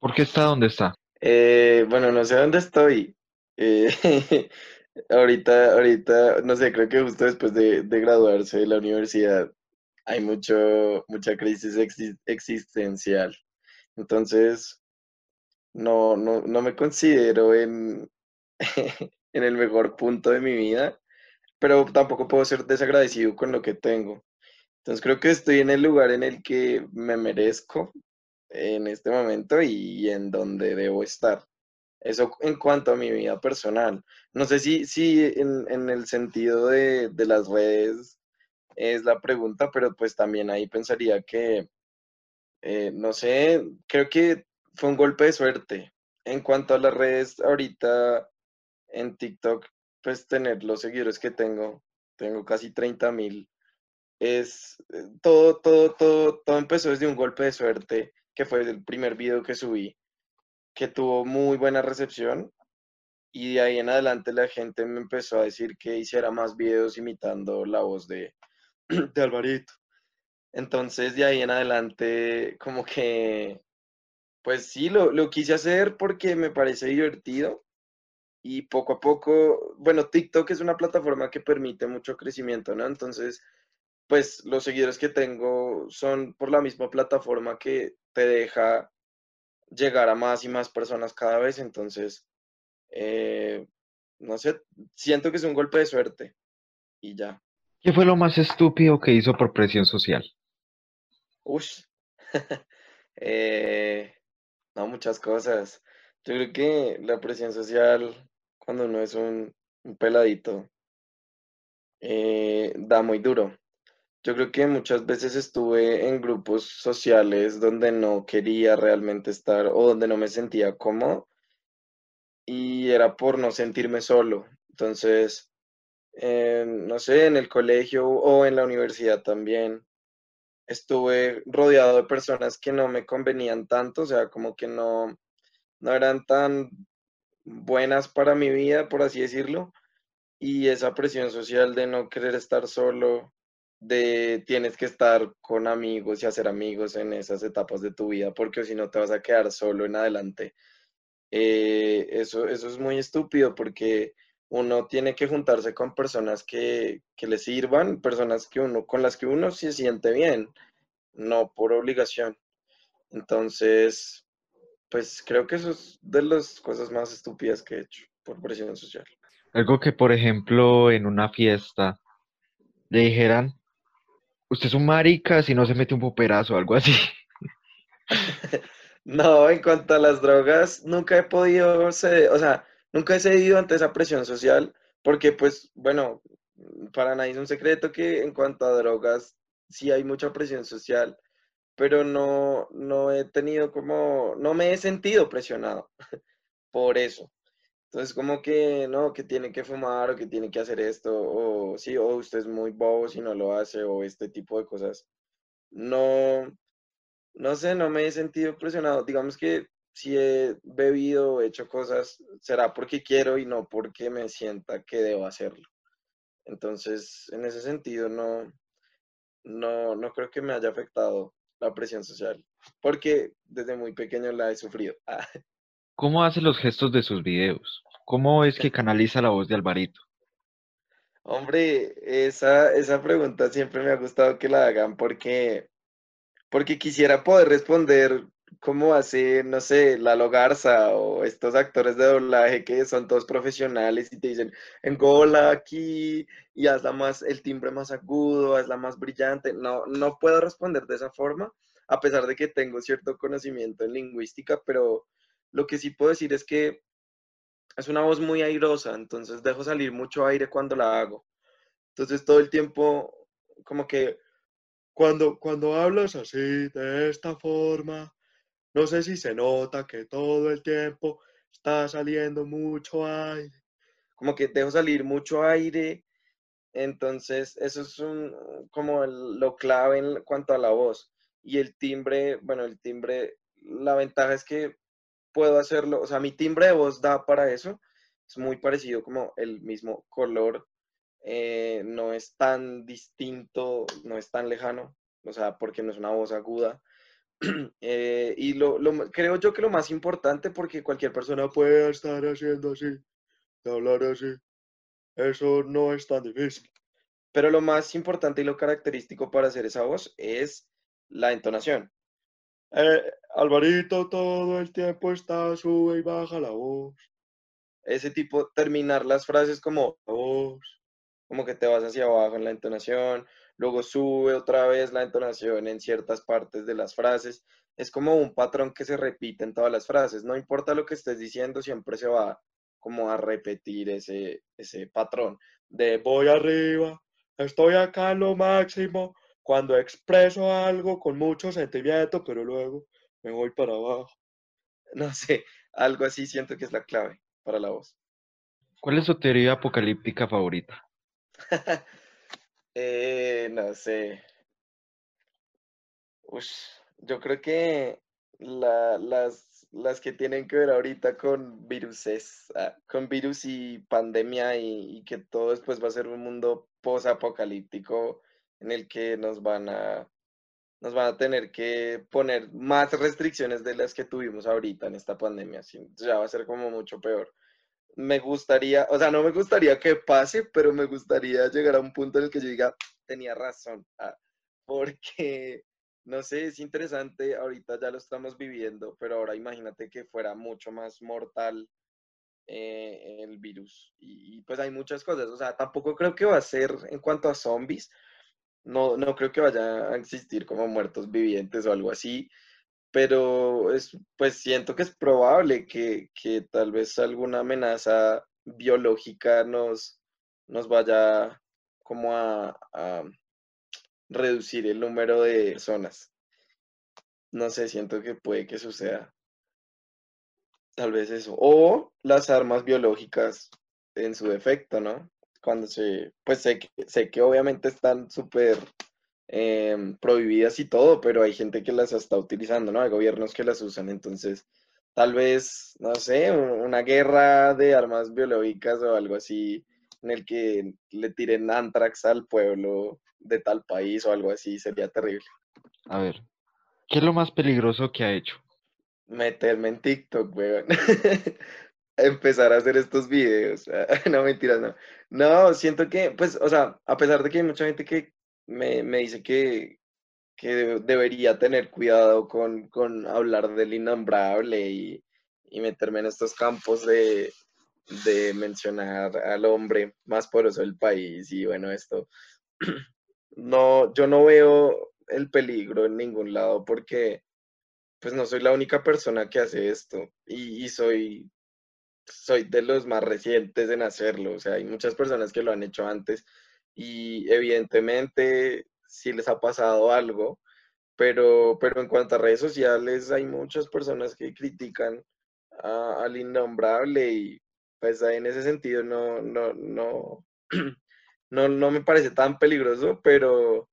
¿Por qué está donde está? Eh, bueno, no sé dónde estoy. Eh, ahorita, ahorita, no sé, creo que justo después de, de graduarse de la universidad hay mucho, mucha crisis exi- existencial. Entonces, no, no, no me considero en, en el mejor punto de mi vida, pero tampoco puedo ser desagradecido con lo que tengo. Entonces, creo que estoy en el lugar en el que me merezco en este momento y en donde debo estar. Eso en cuanto a mi vida personal. No sé si, si en, en el sentido de, de las redes es la pregunta, pero pues también ahí pensaría que, eh, no sé, creo que fue un golpe de suerte. En cuanto a las redes, ahorita en TikTok, pues tener los seguidores que tengo, tengo casi treinta mil, es eh, todo, todo, todo, todo empezó desde un golpe de suerte, que fue el primer video que subí, que tuvo muy buena recepción y de ahí en adelante la gente me empezó a decir que hiciera más videos imitando la voz de, de Alvarito. Entonces de ahí en adelante como que, pues sí, lo, lo quise hacer porque me parece divertido y poco a poco, bueno, TikTok es una plataforma que permite mucho crecimiento, ¿no? Entonces, pues los seguidores que tengo son por la misma plataforma que te deja llegar a más y más personas cada vez, entonces, eh, no sé, siento que es un golpe de suerte y ya. ¿Qué fue lo más estúpido que hizo por presión social? Ush. Eh, no, muchas cosas. Yo creo que la presión social, cuando uno es un, un peladito, eh, da muy duro. Yo creo que muchas veces estuve en grupos sociales donde no quería realmente estar o donde no me sentía cómodo y era por no sentirme solo. Entonces, eh, no sé, en el colegio o en la universidad también estuve rodeado de personas que no me convenían tanto, o sea, como que no, no eran tan buenas para mi vida, por así decirlo, y esa presión social de no querer estar solo, de tienes que estar con amigos y hacer amigos en esas etapas de tu vida, porque si no te vas a quedar solo en adelante. Eh, eso, eso es muy estúpido porque uno tiene que juntarse con personas que, que le sirvan, personas que uno, con las que uno se siente bien, no por obligación. Entonces, pues creo que eso es de las cosas más estúpidas que he hecho por presión social. Algo que, por ejemplo, en una fiesta le dijeran, usted es un marica si no se mete un poperazo o algo así. No, en cuanto a las drogas, nunca he podido ceder, o sea, nunca he cedido ante esa presión social, porque pues, bueno, para nadie es un secreto que en cuanto a drogas sí hay mucha presión social, pero no, no he tenido como, no me he sentido presionado por eso. Entonces, como que no, que tiene que fumar o que tiene que hacer esto, o sí, o usted es muy bobo si no lo hace, o este tipo de cosas. No, no sé, no me he sentido presionado. Digamos que si he bebido o hecho cosas, será porque quiero y no porque me sienta que debo hacerlo. Entonces, en ese sentido, no, no, no creo que me haya afectado la presión social, porque desde muy pequeño la he sufrido. ¿Cómo hace los gestos de sus videos? ¿Cómo es que canaliza la voz de Alvarito? hombre, esa, esa pregunta siempre me ha gustado que la hagan porque Porque quisiera poder responder cómo hace, no sé, Lalo Garza o estos actores de doblaje que son todos profesionales y te dicen, engola aquí y hazla más, el timbre más agudo, hazla más brillante. No, no puedo responder de esa forma, a pesar de que tengo cierto conocimiento en lingüística, pero lo que sí puedo decir es que es una voz muy airosa, entonces dejo salir mucho aire cuando la hago. Entonces todo el tiempo como que cuando, cuando hablas así, de esta forma, no sé si se nota que todo el tiempo está saliendo mucho aire. Como que dejo salir mucho aire, entonces eso es un, como lo clave en cuanto a la voz. Y el timbre, bueno, el timbre, la ventaja es que puedo hacerlo, o sea, mi timbre de voz da para eso. Es muy parecido como el mismo color, eh, no es tan distinto, no es tan lejano, o sea, porque no es una voz aguda Eh, y lo, creo yo que lo más importante, porque cualquier persona puede estar haciendo así, hablar así, eso no es tan difícil. Pero lo más importante y lo característico para hacer esa voz es la entonación. Eh, Alvarito todo el tiempo está, sube y baja la voz. Ese tipo, terminar las frases como como que te vas hacia abajo en la entonación, luego sube otra vez la entonación en ciertas partes de las frases. Es como un patrón que se repite en todas las frases. No importa lo que estés diciendo, siempre se va como a repetir ese, ese patrón de voy arriba, estoy acá en lo máximo, cuando expreso algo con mucho sentimiento, pero luego me voy para abajo. No sé, algo así siento que es la clave para la voz. ¿Cuál es su teoría apocalíptica favorita? Eh, no sé. Ush, yo creo que la- las, las que tienen que ver ahorita con viruses, ah, con virus y pandemia y, y que todo después va a ser un mundo post-apocalíptico en el que nos van a, nos van a tener que poner más restricciones de las que tuvimos ahorita en esta pandemia. sí, ya va a ser como mucho peor. Me gustaría, o sea, no me gustaría que pase, pero me gustaría llegar a un punto en el que yo diga, tenía razón, ah, porque, no sé, es interesante, ahorita ya lo estamos viviendo, pero ahora imagínate que fuera mucho más mortal eh, el virus. Y, y, pues hay muchas cosas, o sea, tampoco creo que va a ser en cuanto a zombies, no, no creo que vaya a existir como muertos vivientes o algo así, pero es, pues siento que es probable que, que tal vez alguna amenaza biológica nos, nos vaya como a, reducir el número de personas. No sé, siento que puede que suceda. Tal vez eso. O las armas biológicas en su defecto, ¿no? Cuando se, pues sé que, sé que obviamente están súper em, prohibidas y todo, pero hay gente que las está utilizando, ¿no? Hay gobiernos que las usan, entonces tal vez, no sé, una guerra de armas biológicas o algo así en el que le tiren antrax al pueblo de tal país o algo así, sería terrible. A ver, ¿qué es lo más peligroso que ha hecho? Meterme en TikTok, weón. Empezar a hacer estos videos. No, mentiras, no. No, siento que, pues, o sea, a pesar de que hay mucha gente que me, me dice que, que de- debería tener cuidado con, con hablar del innombrable y, y meterme en estos campos de, de mencionar al hombre más poderoso del país y bueno, esto. No, yo no veo el peligro en ningún lado porque pues no soy la única persona que hace esto y soy, soy de los más recientes en hacerlo. O sea, hay muchas personas que lo han hecho antes y evidentemente sí les ha pasado algo, pero, pero en cuanto a redes sociales hay muchas personas que critican al innombrable y pues en ese sentido no, no, no, no, no me parece tan peligroso, pero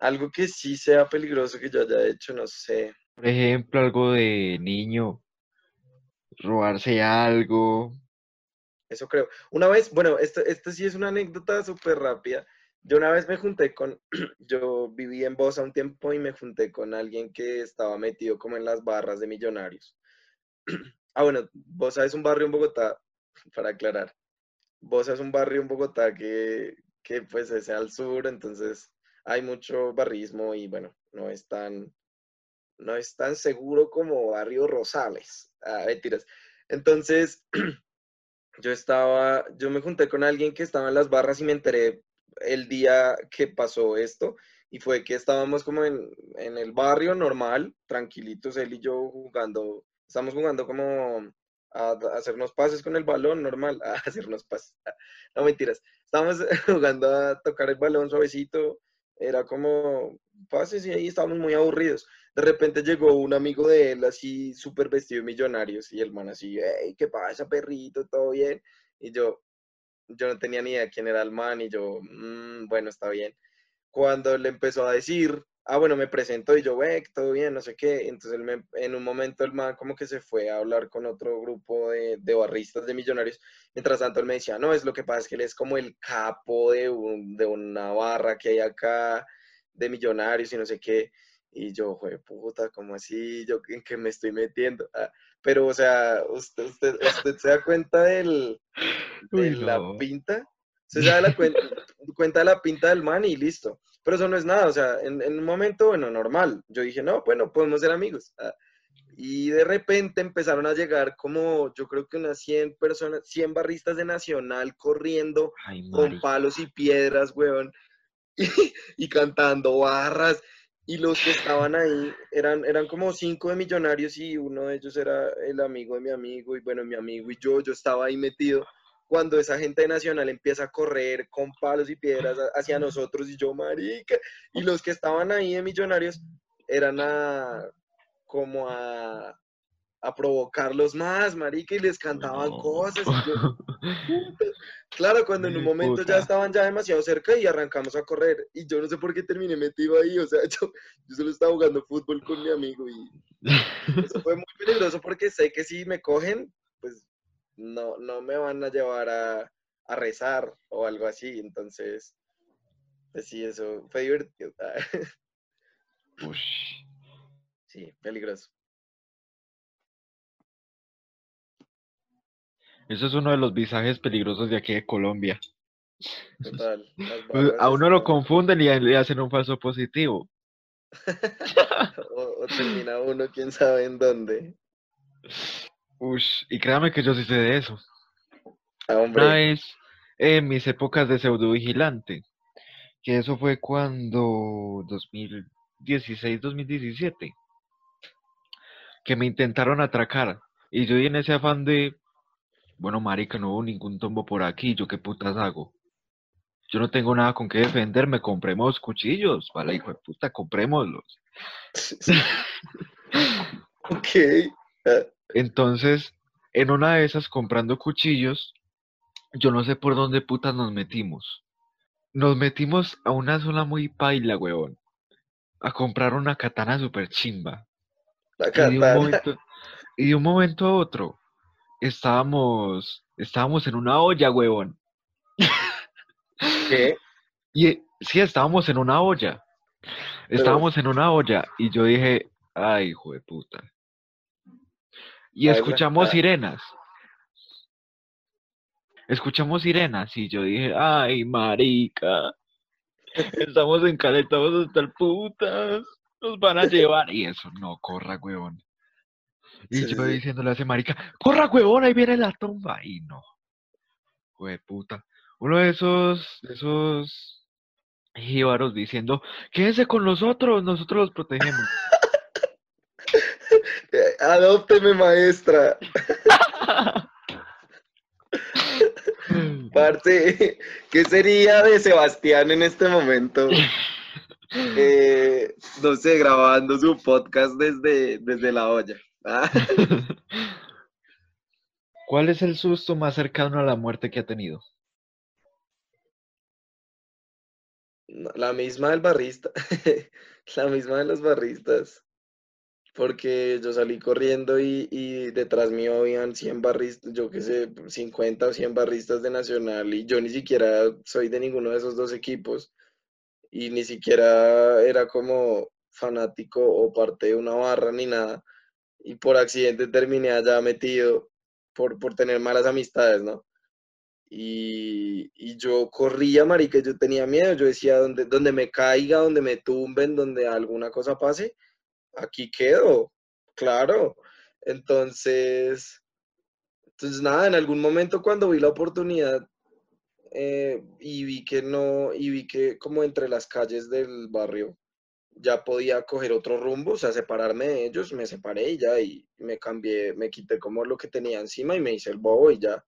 algo que sí sea peligroso que yo haya hecho, no sé. Por ejemplo, algo de niño, robarse algo. Eso creo. Una vez, bueno, esto, esto sí es una anécdota súper rápida. Yo una vez me junté con, yo viví en Bosa un tiempo y me junté con alguien que estaba metido como en las barras de millonarios. Ah, bueno, Bosa es un barrio en Bogotá, para aclarar. Bosa es un barrio en Bogotá que, que pues es al sur, entonces hay mucho barrismo y bueno, no es tan, no es tan seguro como Barrio Rosales. Ah, mentiras. Entonces, yo estaba, yo me junté con alguien que estaba en las barras y me enteré el día que pasó esto. Y fue que estábamos como en, en el barrio normal, tranquilitos, él y yo jugando. Estamos jugando como a, a hacernos pases con el balón normal, a hacernos pases. No mentiras. Estábamos jugando a tocar el balón suavecito. Era como pases y ahí estábamos muy aburridos. De repente llegó un amigo de él así súper vestido de millonarios y el man así, hey, ¿qué pasa, perrito? ¿Todo bien? Y yo, yo no tenía ni idea quién era el man y yo, "Mm, bueno, está bien. Cuando le empezó a decir, ah, bueno, me presentó y yo, wey, todo bien, no sé qué. Entonces él me- en un momento el man como que se fue a hablar con otro grupo de, de barristas de millonarios. Mientras tanto él me decía, no, es lo que pasa es que él es como el capo de, un- de una barra que hay acá de millonarios y no sé qué. Y yo, jue puta, ¿cómo así? ¿Yo en qué me estoy metiendo? Ah, pero, o sea, usted, usted, usted se da cuenta del, de Uy, la pinta. Se da la cuen- cuenta de la pinta del man y listo. Pero eso no es nada, o sea, en, en un momento, bueno, normal. Yo dije, no, bueno, podemos ser amigos. Ah, y de repente empezaron a llegar como, yo creo que unas 100 personas, 100 barristas de Nacional corriendo Ay, con palos y piedras, weón, y, y cantando barras. Y los que estaban ahí eran, eran como cinco de millonarios y uno de ellos era el amigo de mi amigo y bueno, mi amigo y yo, yo estaba ahí metido. Cuando esa gente Nacional empieza a correr con palos y piedras hacia nosotros y yo, marica, y los que estaban ahí de millonarios eran a, como a, a provocarlos más, marica, y les cantaban No. cosas y yo, Claro, cuando en un momento ya estaban ya demasiado cerca y arrancamos a correr. Y yo no sé por qué terminé metido ahí. O sea, yo, yo solo estaba jugando fútbol con mi amigo y eso fue muy peligroso porque sé que si me cogen, no, no me van a llevar a, a rezar o algo así. Entonces, pues sí, eso fue divertido. Ush. Sí, peligroso. Eso es uno de los visajes peligrosos de aquí de Colombia. Total. Pues, a uno lo confunden y le hacen un falso positivo. O, o termina uno quién sabe en dónde. Ush. Y créame que yo sí sé de eso. Ah, Una hombre. vez en mis épocas de pseudo vigilante, que eso fue cuando 2016, 2017, que me intentaron atracar. Y yo en ese afán de, bueno, marica, no hubo ningún tombo por aquí, ¿yo qué putas hago? Yo no tengo nada con qué defenderme, compremos cuchillos, ¿vale? Hijo de puta, comprémoslos. Ok. Entonces, en una de esas, comprando cuchillos, yo no sé por dónde putas nos metimos. Nos metimos a una zona muy paila, huevón. A comprar una katana super chimba. La Y de un momento, y de un momento a otro, estábamos, estábamos en una olla, huevón. ¿Qué? Y sí, estábamos en una olla. Estábamos en una olla. Y yo dije, ay, hijo de puta. Y escuchamos sirenas. Escuchamos sirenas y yo dije, ay, marica, estamos encaletados hasta el putas, nos van a llevar. Y eso, no, corra, huevón. Y Sí, yo sí. diciéndole a ese marica, corra, huevón, ahí viene la tumba. Y no, puta. Uno de esos, de esos jíbaros diciendo, quédense con nosotros, nosotros los protegemos. Adópteme, maestra. Parce, ¿qué sería de Sebastián en este momento? Eh, no sé, grabando su podcast desde, desde la olla. ¿Cuál es el susto más cercano a la muerte que ha tenido? la misma del barrista. La misma de los barristas. Porque yo salí corriendo y, y detrás mío habían 100 barristas, yo qué sé, 50 o 100 barristas de Nacional y yo ni siquiera soy de ninguno de esos dos equipos y ni siquiera era como fanático o parte de una barra ni nada y por accidente terminé allá metido por, por tener malas amistades, ¿no? Y, y yo corría, marica, yo tenía miedo, yo decía, donde, donde me caiga, donde me tumben, donde alguna cosa pase, aquí quedo, claro. Entonces, entonces nada, en algún momento cuando vi la oportunidad eh, y vi que no, y vi que como entre las calles del barrio ya podía coger otro rumbo, o sea, separarme de ellos, me separé y ya, y me cambié, me quité como lo que tenía encima y me hice el bobo y ya.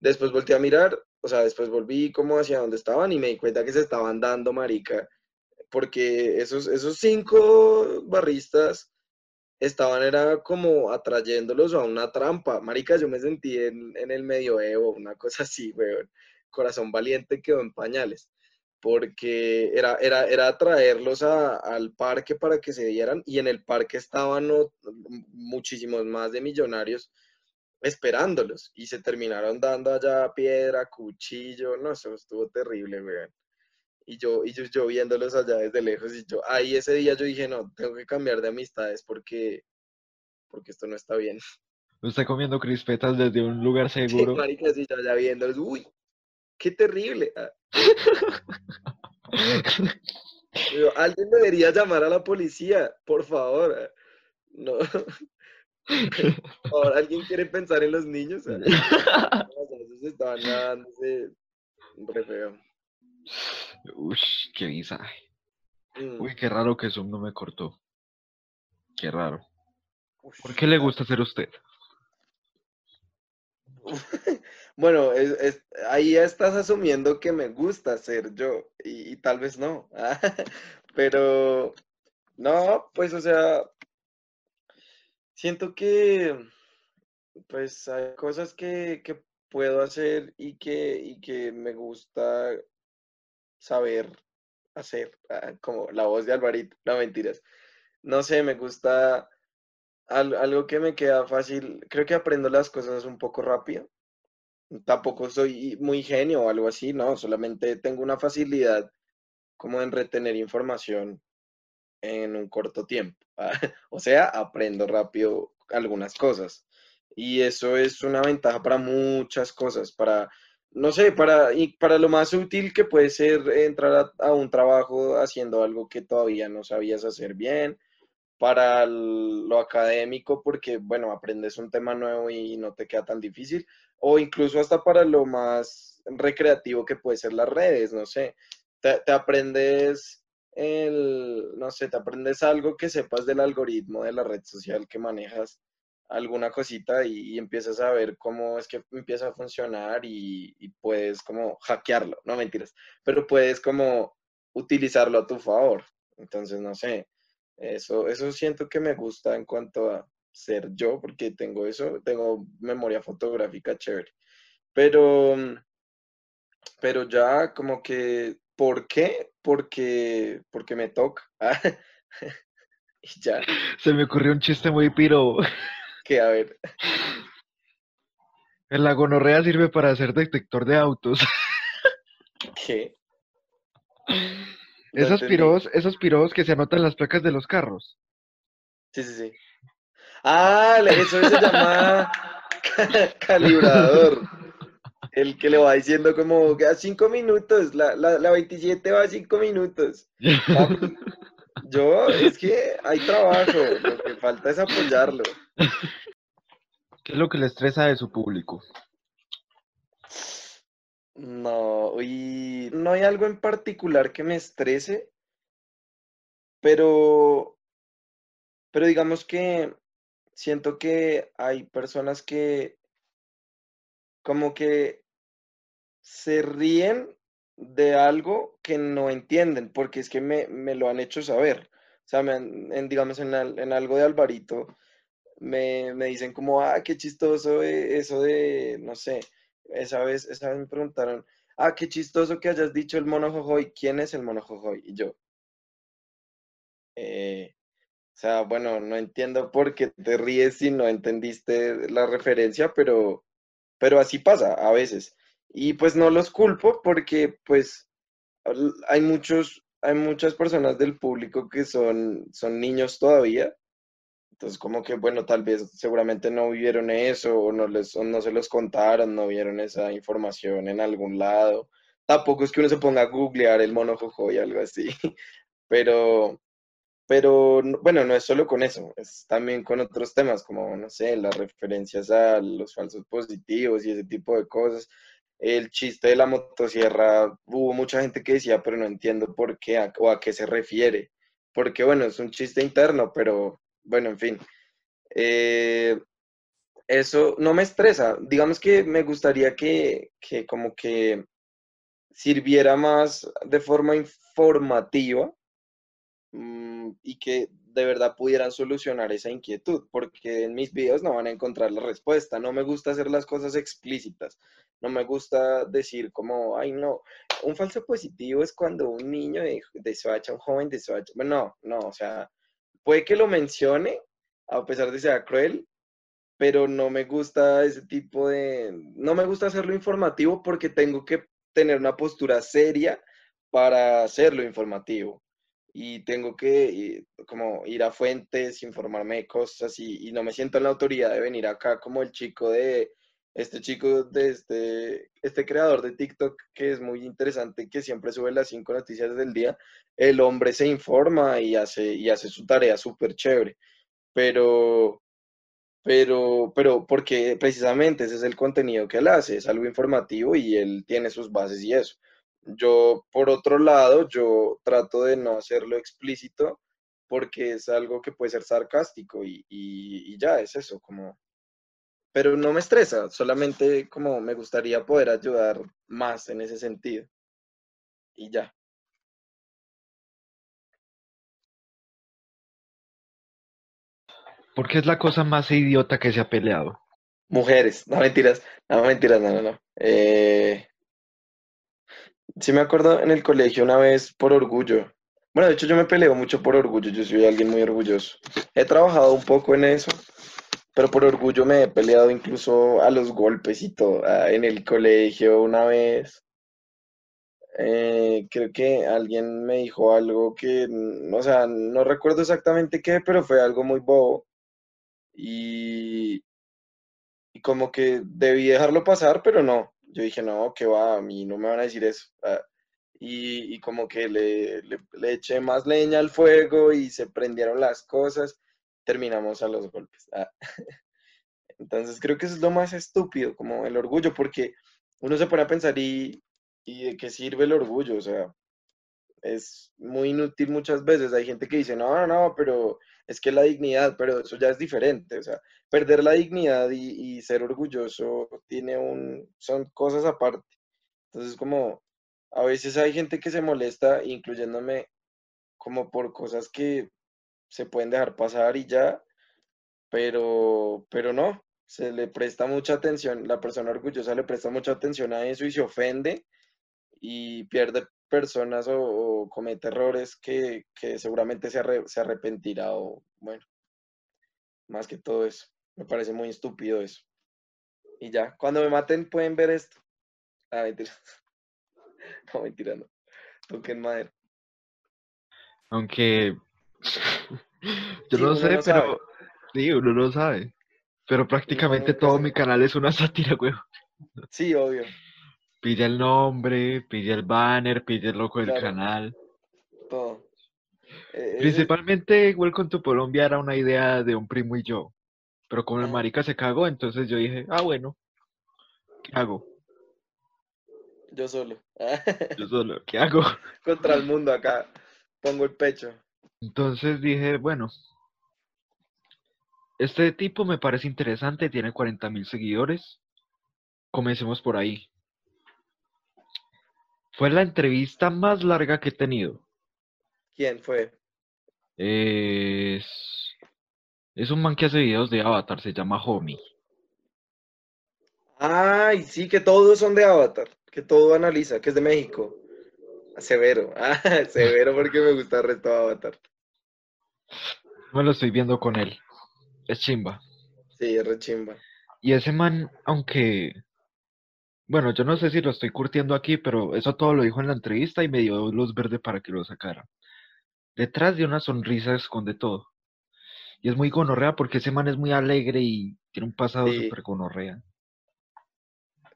Después volteé a mirar, o sea, después volví como hacia donde estaban y me di cuenta que se estaban dando, marica, porque esos, esos cinco barristas estaban era como atrayéndolos a una trampa. Marica, yo me sentí en, en el medioevo, una cosa así, weón. Corazón valiente quedó en pañales, porque era, era, era atraerlos a- al parque para que se dieran y en el parque estaban o- muchísimos más de millonarios esperándolos y se terminaron dando allá piedra, cuchillo, no, eso estuvo terrible, weón. Y yo, y yo, yo viéndolos allá desde lejos, y yo, ahí ese día yo dije, no, tengo que cambiar de amistades porque, porque esto no está bien. Usted comiendo crispetas desde un lugar Sí, seguro. sí, yo allá viéndolos, uy, qué terrible. Ah, yo, alguien debería llamar a la policía, por favor. ah. No, ahora alguien quiere pensar en los niños. ah. Estaban dándose re feo. Ush, qué visaje. Mm. Uy, qué raro que Zoom no me cortó. Qué raro. ¿Por qué le gusta ser usted? Bueno, es- es- ahí ya estás asumiendo que me gusta ser yo y, y tal vez no. Pero no, pues o sea, siento que pues hay cosas que, que puedo hacer y que, y que me gusta saber hacer, ah, como la voz de Alvarito, no mentiras. No sé, me gusta al- algo que me queda fácil, creo que aprendo las cosas un poco rápido. Tampoco soy muy genio o algo así, no, solamente tengo una facilidad como en retener información en un corto tiempo. O sea, aprendo rápido algunas cosas. Y eso es una ventaja para muchas cosas, para, no sé, para, y para lo más útil que puede ser entrar a, un trabajo haciendo algo que todavía no sabías hacer bien, para lo académico, porque, bueno, aprendes un tema nuevo y no te queda tan difícil, o incluso hasta para lo más recreativo que puede ser las redes, no sé, te aprendes el, no sé, te aprendes algo que sepas del algoritmo de la red social que manejas, alguna cosita y, empiezas a ver cómo es que empieza a funcionar y, puedes como hackearlo, no mentiras, pero puedes como utilizarlo a tu favor. Entonces, no sé, eso, eso siento que me gusta en cuanto a ser yo, porque tengo eso, tengo memoria fotográfica chévere. Pero, pero ya como que, ¿por qué? Porque, porque me toca. Ya, Se me ocurrió un chiste muy piro. A ver, La gonorrea sirve para ser detector de autos. ¿qué? No Esos piros, esos piros que se anotan las placas de los carros. Sí, sí, sí. Ah, eso se llama ca- calibrador. El que le va diciendo como que a cinco minutos, la, la, la 27 va a cinco minutos. Yo, es que hay trabajo, lo que falta es apoyarlo. ¿Qué es lo que le estresa de su público? No, y no hay algo en particular que me estrese, pero, pero digamos que siento que hay personas que como que se ríen de algo que no entienden, porque es que me, me lo han hecho saber. O sea, me en, digamos, en algo de Alvarito, me, me dicen como, ah, qué chistoso eh, eso de, no sé, esa vez, esa vez me preguntaron, ah, qué chistoso que hayas dicho el mono jojoy, ¿quién es el mono jojoy? Y yo, eh, o sea, bueno, no entiendo por qué te ríes si no entendiste la referencia, pero, pero así pasa a veces. Y pues no los culpo porque pues hay muchos, hay muchas personas del público que son, son niños todavía. Entonces como que bueno, tal vez seguramente no vivieron eso o no les, o no se los contaron, no vieron esa información en algún lado. Tampoco es que uno se ponga a googlear el mono jojoy y algo así, pero, pero no- bueno, no es solo con eso, es también con otros temas como, no sé, las referencias a los falsos positivos y ese tipo de cosas. El chiste de la motosierra, hubo mucha gente que decía, pero no entiendo por qué a- o a qué se refiere. Porque bueno, es un chiste interno, pero bueno, en fin. Eh, eso no me estresa. Digamos que me gustaría que, que como que sirviera más de forma informativa mm, y que de verdad pudieran solucionar esa inquietud, porque en mis videos no van a encontrar la respuesta. No me gusta hacer las cosas explícitas. No me gusta decir como, ay, no, un falso positivo es cuando un niño de, un joven de Soacha. Bueno, no, no, o sea, puede que lo mencione, a pesar de que sea cruel, pero no me gusta ese tipo de, no me gusta hacerlo informativo porque tengo que tener una postura seria para hacerlo informativo. Y tengo que como ir a fuentes, informarme de cosas y no me siento en la autoridad de venir acá como el chico de este chico de este, este creador de TikTok que es muy interesante, que siempre sube las cinco noticias del día, el hombre se informa y hace, y hace su tarea súper chévere, pero, pero, pero porque precisamente ese es el contenido que él hace, es algo informativo y él tiene sus bases y eso. Yo, por otro lado, yo trato de no hacerlo explícito porque es algo que puede ser sarcástico y, y, y ya es eso, como pero no me estresa, solamente como me gustaría poder ayudar más en ese sentido. Y ya. Porque es la cosa más idiota que se ha peleado. Mujeres, no mentiras, no mentiras, no, no, no. Eh, sí me acuerdo en el colegio una vez por orgullo. Bueno, de hecho yo me peleo mucho por orgullo, yo soy alguien muy orgulloso. He trabajado un poco en eso, pero por orgullo me he peleado incluso a los golpes y todo. En el colegio una vez, eh, creo que alguien me dijo algo que, mm, o sea, no recuerdo exactamente qué, pero fue algo muy bobo. Y, y como que debí dejarlo pasar, pero no. Yo dije, no, que va, a mí no me van a decir eso. Ah, y, y, como que le, le, le, eché más leña al fuego y se prendieron las cosas terminamos a los golpes. Ah. Entonces creo que eso es lo más estúpido, como el orgullo, porque uno se pone a pensar y, y de qué sirve el orgullo, o sea, es muy inútil muchas veces. Hay gente que dice, no, no, no, pero es que la dignidad, pero eso ya es diferente, o sea, perder la dignidad y, y ser orgulloso tiene un, son cosas aparte. Entonces como a veces hay gente que se molesta, incluyéndome como por cosas que se pueden dejar pasar y ya, pero, pero no, se le presta mucha atención, la persona orgullosa le presta mucha atención a eso y se ofende y pierde personas o, comete errores que, que seguramente se, arrepentirá o bueno, más que todo eso. Me parece muy estúpido eso. Y ya, cuando me maten pueden ver esto. Ah, mentira. No, mentira, no. Toquen madera. Aunque yo sí, no sé, no pero sabe. sí, uno no sabe. Pero prácticamente todo mi canal es una sátira, güey. Sí, obvio. Pide el nombre, pide el banner, pide el logo del canal. Todo. Eh, Principalmente, Welcome to Colombia era una idea de un primo y yo. Pero como el marica se cagó, entonces yo dije, ah, bueno, ¿qué hago? Yo solo. yo solo, ¿qué hago? Contra el mundo acá. Pongo el pecho. Entonces dije, bueno, este tipo me parece interesante, tiene 40 mil seguidores. Comencemos por ahí. Fue la entrevista más larga que he tenido. ¿Quién fue? Es, es un man que hace videos de Avatar, se llama Homie. Ay, sí, que todos son de Avatar, que todo analiza, que es de México. Severo, ah, severo porque me gusta el resto de Avatar. No lo estoy viendo con él. Es chimba. Sí, es re chimba. Y ese man, aunque. Bueno, yo no sé si lo estoy curtiendo aquí, pero eso todo lo dijo en la entrevista y me dio luz verde para que lo sacara. Detrás de una sonrisa esconde todo. Y es muy gonorrea porque ese man es muy alegre y tiene un pasado sí. súper gonorrea.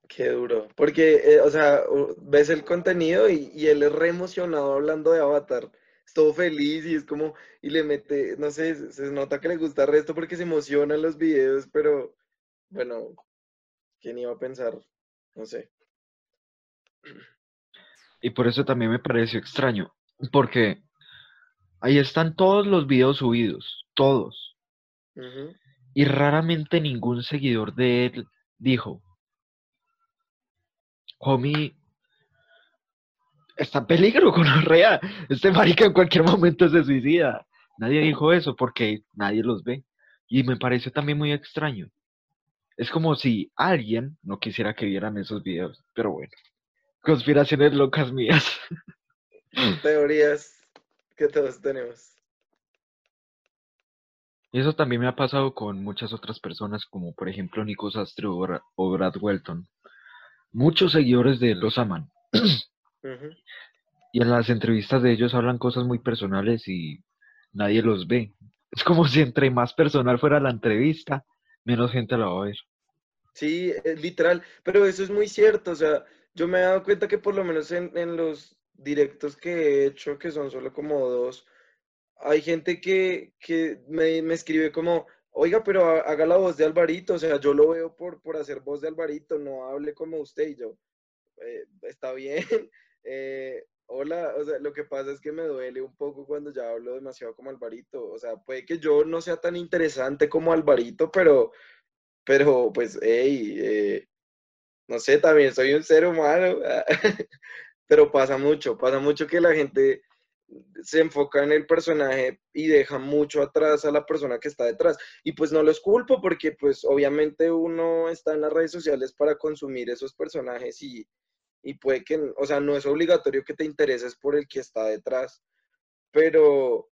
Qué duro. Porque, eh, o sea, ves el contenido y, y él es re emocionado hablando de Avatar todo feliz y es como, y le mete, no sé, se nota que le gusta el resto porque se emociona en los videos, pero bueno, ¿quién iba a pensar? No sé. Y por eso también me pareció extraño, porque ahí están todos los videos subidos, todos. Uh -huh. Y raramente ningún seguidor de él dijo, homie, está en peligro con rea. Este marica en cualquier momento se suicida. Nadie dijo eso porque nadie los ve. Y me pareció también muy extraño. Es como si alguien no quisiera que vieran esos videos. Pero bueno. Conspiraciones locas mías. Teorías que todos tenemos. Y eso también me ha pasado con muchas otras personas, como por ejemplo Nico Sastre o Brad Welton. Muchos seguidores de él los aman. Uh -huh. Y en las entrevistas de ellos hablan cosas muy personales y nadie los ve. Es como si entre más personal fuera la entrevista, menos gente la va a ver. Sí, es literal, pero eso es muy cierto, o sea, yo me he dado cuenta que por lo menos en, en los directos que he hecho, que son solo como dos, hay gente que, que me, me escribe como, oiga, pero ha- haga la voz de Alvarito, o sea, yo lo veo por, por hacer voz de Alvarito, no hable como usted y yo, "Eh, está bien, eh, hola, o sea, lo que pasa es que me duele un poco cuando ya hablo demasiado como Alvarito, o sea, puede que yo no sea tan interesante como Alvarito, pero, pero pues, hey, eh, no sé, también soy un ser humano, pero pasa mucho, pasa mucho que la gente se enfoca en el personaje y deja mucho atrás a la persona que está detrás. Y pues no los culpo porque pues obviamente uno está en las redes sociales para consumir esos personajes y, y puede que, o sea, no es obligatorio que te intereses por el que está detrás, pero,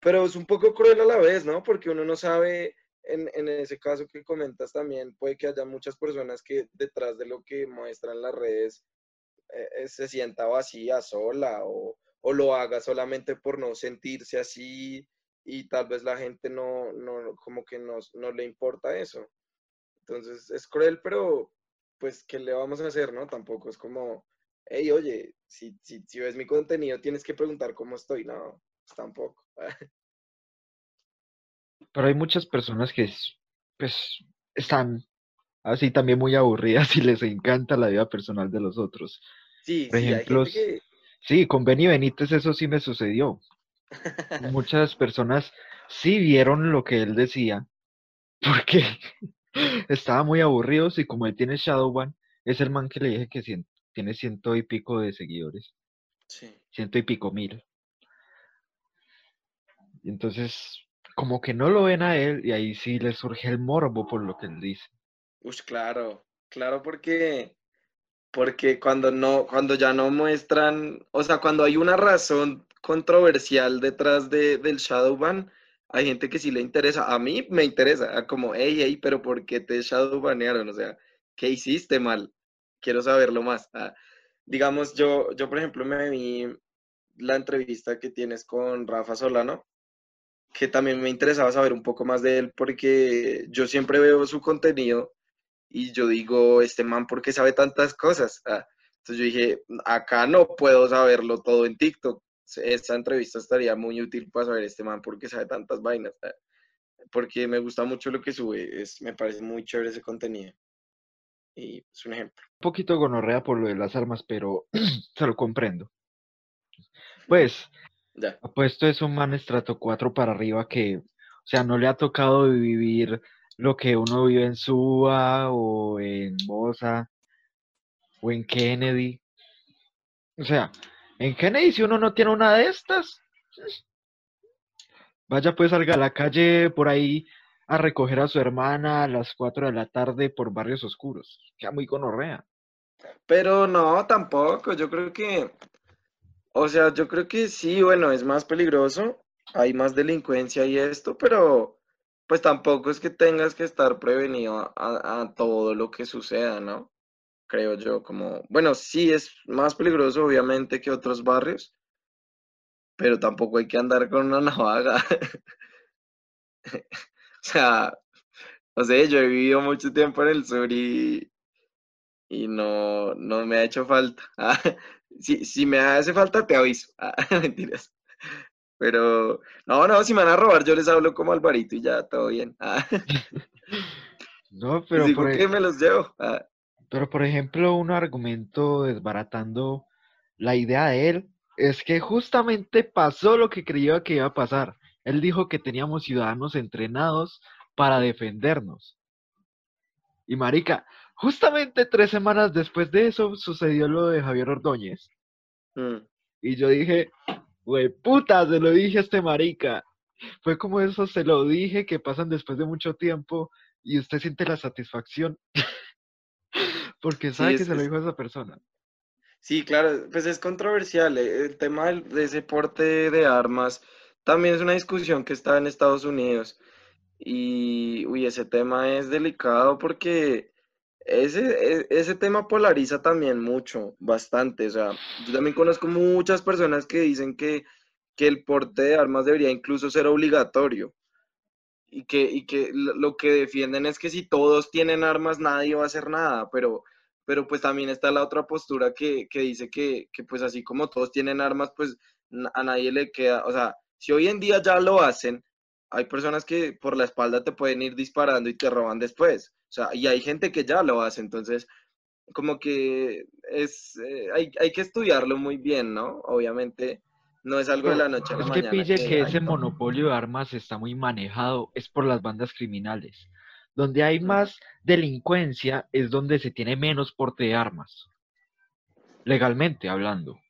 pero es un poco cruel a la vez, ¿no? Porque uno no sabe, en, en ese caso que comentas también, puede que haya muchas personas que detrás de lo que muestran las redes eh, eh, se sienta vacía, sola, o, o lo haga solamente por no sentirse así y tal vez la gente no, no como que no, no le importa eso. Entonces es cruel, pero pues, ¿qué le vamos a hacer, no? Tampoco es como, hey, oye, si, si, si ves mi contenido tienes que preguntar cómo estoy. No, pues tampoco. Pero hay muchas personas que es- pues están así también muy aburridas y les encanta la vida personal de los otros. Sí, Por sí, hay ejemplo, gente que... sí, con Benny Benítez eso sí me sucedió. Muchas personas sí vieron lo que él decía, porque estaba muy aburridos y como él tiene Shadowban, es el man que le dije que cien- tiene ciento y pico de seguidores, Sí. ciento y pico mil. Y entonces, como que no lo ven a él y ahí sí les surge el morbo por lo que él dice. Ush, claro, claro, porque, porque cuando no, cuando ya no muestran, o sea, cuando hay una razón controversial detrás de, del Shadowban, hay gente que sí le interesa. A mí me interesa, como, hey, hey, pero ¿por qué te Shadowbanearon? O sea, ¿qué hiciste mal? Quiero saberlo más. Ah, digamos, yo, yo, por ejemplo, me vi la entrevista que tienes con Rafa Solano, que también me interesaba saber un poco más de él, porque yo siempre veo su contenido y yo digo, este man, ¿por qué sabe tantas cosas? Ah, entonces yo dije, acá no puedo saberlo todo en TikTok. Esta entrevista estaría muy útil para saber este man por qué sabe tantas vainas. Ah, porque me gusta mucho lo que sube, es, me parece muy chévere ese contenido. Y es un ejemplo. Un poquito gonorrea por lo de las armas, pero se lo comprendo. Pues, Ya. apuesto es un man estrato 4 para arriba que, o sea, no le ha tocado vivir lo que uno vive en Suba o en Bosa o en Kennedy. O sea, en Kennedy si uno no tiene una de estas, vaya pues salga a la calle por ahí a recoger a su hermana a las 4 de la tarde por barrios oscuros. Queda muy gonorrea. Pero no, tampoco. Yo creo que, o sea, yo creo que sí, bueno, es más peligroso, hay más delincuencia y esto, pero pues tampoco es que tengas que estar prevenido a, todo lo que suceda, ¿no? Creo yo, como, bueno, sí es más peligroso obviamente que otros barrios, pero tampoco hay que andar con una navaja. O sea, no sé, yo he vivido mucho tiempo en el sur y, y no, no me ha hecho falta. Ah, si, si me hace falta, te aviso. Ah, mentiras. Pero, no, no, si me van a robar, yo les hablo como Alvarito y ya, todo bien. Ah, No, pero digo por, que me los llevo. Ah, pero por ejemplo, un argumento desbaratando la idea de él es que justamente pasó lo que creía que iba a pasar. Él dijo que teníamos ciudadanos entrenados para defendernos. Y marica, justamente tres semanas después de eso sucedió lo de Javier Ordóñez. mm. Y yo dije, güey, puta, se lo dije a este marica. Fue como eso, se lo dije, que pasan después de mucho tiempo y usted siente la satisfacción porque Sí, sabe que se lo dijo a esa persona. sí, claro, pues es controversial. eh, El tema de ese porte de armas también es una discusión que está en Estados Unidos. Y, uy, ese tema es delicado porque Ese, e- ese tema polariza también mucho, bastante. O sea, yo también conozco muchas personas que dicen que, que el porte de armas debería incluso ser obligatorio y que, y que lo que defienden es que si todos tienen armas nadie va a hacer nada, pero, pero pues también está la otra postura que, que dice que, que pues así como todos tienen armas, pues a nadie le queda, o sea, si hoy en día ya lo hacen, hay personas que por la espalda te pueden ir disparando y te roban después, o sea, y hay gente que ya lo hace, entonces como que es, eh, hay, hay que estudiarlo muy bien, ¿no? Obviamente no es algo de la noche a la es que mañana pille que que hay ese monopolio de armas está muy manejado, es por las bandas criminales. Donde hay más delincuencia es donde se tiene menos porte de armas, legalmente hablando.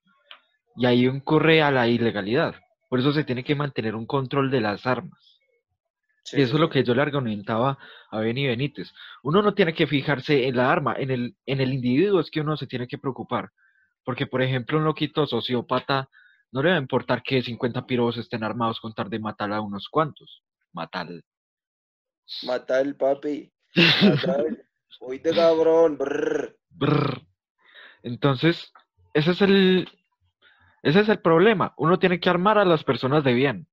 Y ahí ocurre a la ilegalidad. Por eso se tiene que mantener un control de las armas. Sí, Y eso es lo que yo le argumentaba a Benny Benítez. Uno no tiene que fijarse en la arma, en el, en el individuo es que uno se tiene que preocupar. Porque, por ejemplo, un loquito sociópata no le va a importar que 50 piros estén armados con tal de matar a unos cuantos. Matar. Mata el papi. Mata el. Oíste, cabrón. brr. Brr. Entonces, ese es el, ese es el problema. Uno tiene que armar a las personas de bien.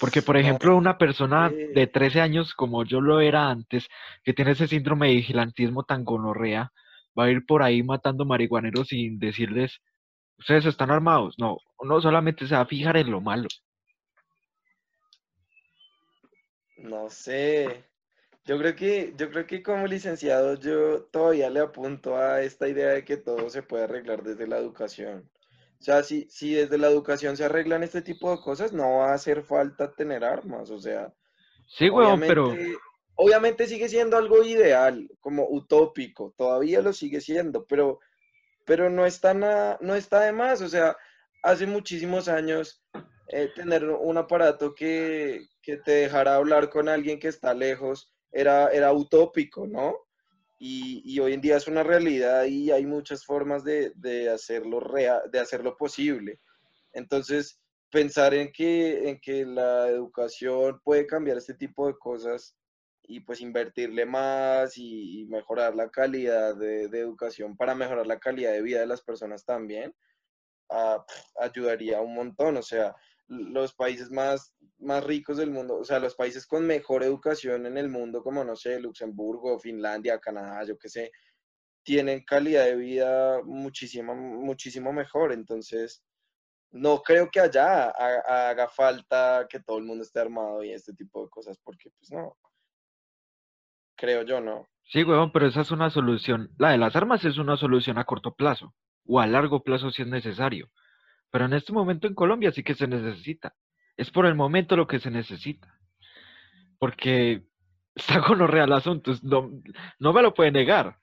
Porque, por ejemplo, una persona de 13 años, como yo lo era antes, que tiene ese síndrome de vigilantismo tan gonorrea, va a ir por ahí matando marihuaneros sin decirles, ustedes están armados. No, uno solamente se va a fijar en lo malo. No sé. Yo creo que, yo creo que como licenciado yo todavía le apunto a esta idea de que todo se puede arreglar desde la educación. O sea, si, si desde la educación se arreglan este tipo de cosas, no va a hacer falta tener armas. O sea, Sí, huevón, pero obviamente, obviamente sigue siendo algo ideal, como utópico, todavía lo sigue siendo, pero, pero no está nada, no está de más. O sea, hace muchísimos años eh, tener un aparato que, que te dejara hablar con alguien que está lejos era, era utópico, ¿no? Y, hoy en día es una realidad y hay muchas formas de, de hacerlo de hacerlo posible. Entonces, pensar en que, en que la educación puede cambiar este tipo de cosas y pues invertirle más y, mejorar la calidad de, educación para mejorar la calidad de vida de las personas también, pf, ayudaría un montón. O sea, los países más, más ricos del mundo, o sea, los países con mejor educación en el mundo, como no sé, Luxemburgo, Finlandia, Canadá, yo qué sé, tienen calidad de vida muchísimo, muchísimo mejor. Entonces, no creo que allá ha- haga falta que todo el mundo esté armado y este tipo de cosas, porque pues no, creo yo, ¿no? sí, huevón, pero esa es una solución. La de las armas es una solución a corto plazo o a largo plazo si es necesario. Pero en este momento en Colombia sí que se necesita. Es por el momento lo que se necesita. Porque está con los real asuntos. No, no me lo puede negar.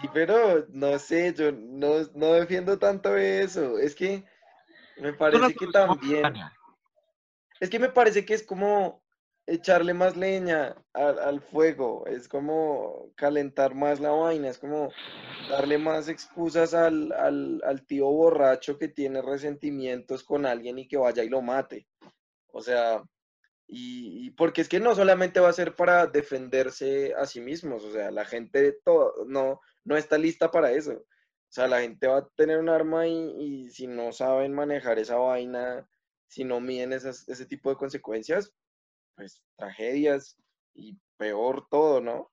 Sí, pero no sé, yo no, no defiendo tanto eso. Es que me parece que también, es que me parece que es como echarle más leña al, fuego, es como calentar más la vaina, es como darle más excusas al, al, tío borracho que tiene resentimientos con alguien y que vaya y lo mate. O sea, y, porque es que no solamente va a ser para defenderse a sí mismos, o sea, la gente to- no, no está lista para eso. O sea, la gente va a tener un arma y, y si no saben manejar esa vaina, si no miden esas, ese tipo de consecuencias, pues tragedias y peor todo, ¿no?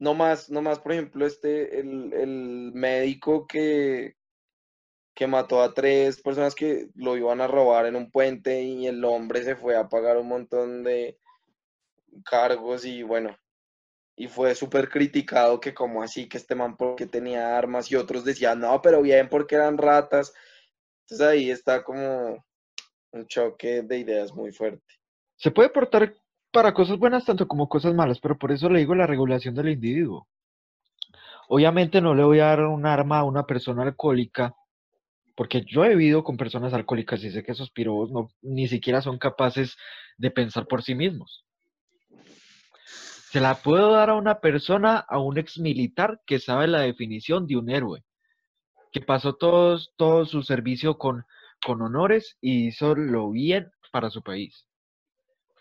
No más, no más, por ejemplo, este, el, el médico que, que mató a tres personas que lo iban a robar en un puente y el hombre se fue a pagar un montón de cargos y bueno, y fue súper criticado que como así que este man porque tenía armas y otros decían, no, pero bien porque eran ratas. Entonces ahí está como un choque de ideas muy fuerte. Se puede portar para cosas buenas tanto como cosas malas, pero por eso le digo la regulación del individuo. Obviamente no le voy a dar un arma a una persona alcohólica, porque yo he vivido con personas alcohólicas y sé que esos pirobos no, ni siquiera son capaces de pensar por sí mismos. Se la puedo dar a una persona, a un ex militar que sabe la definición de un héroe, que pasó todos, todo su servicio con, con honores y hizo lo bien para su país.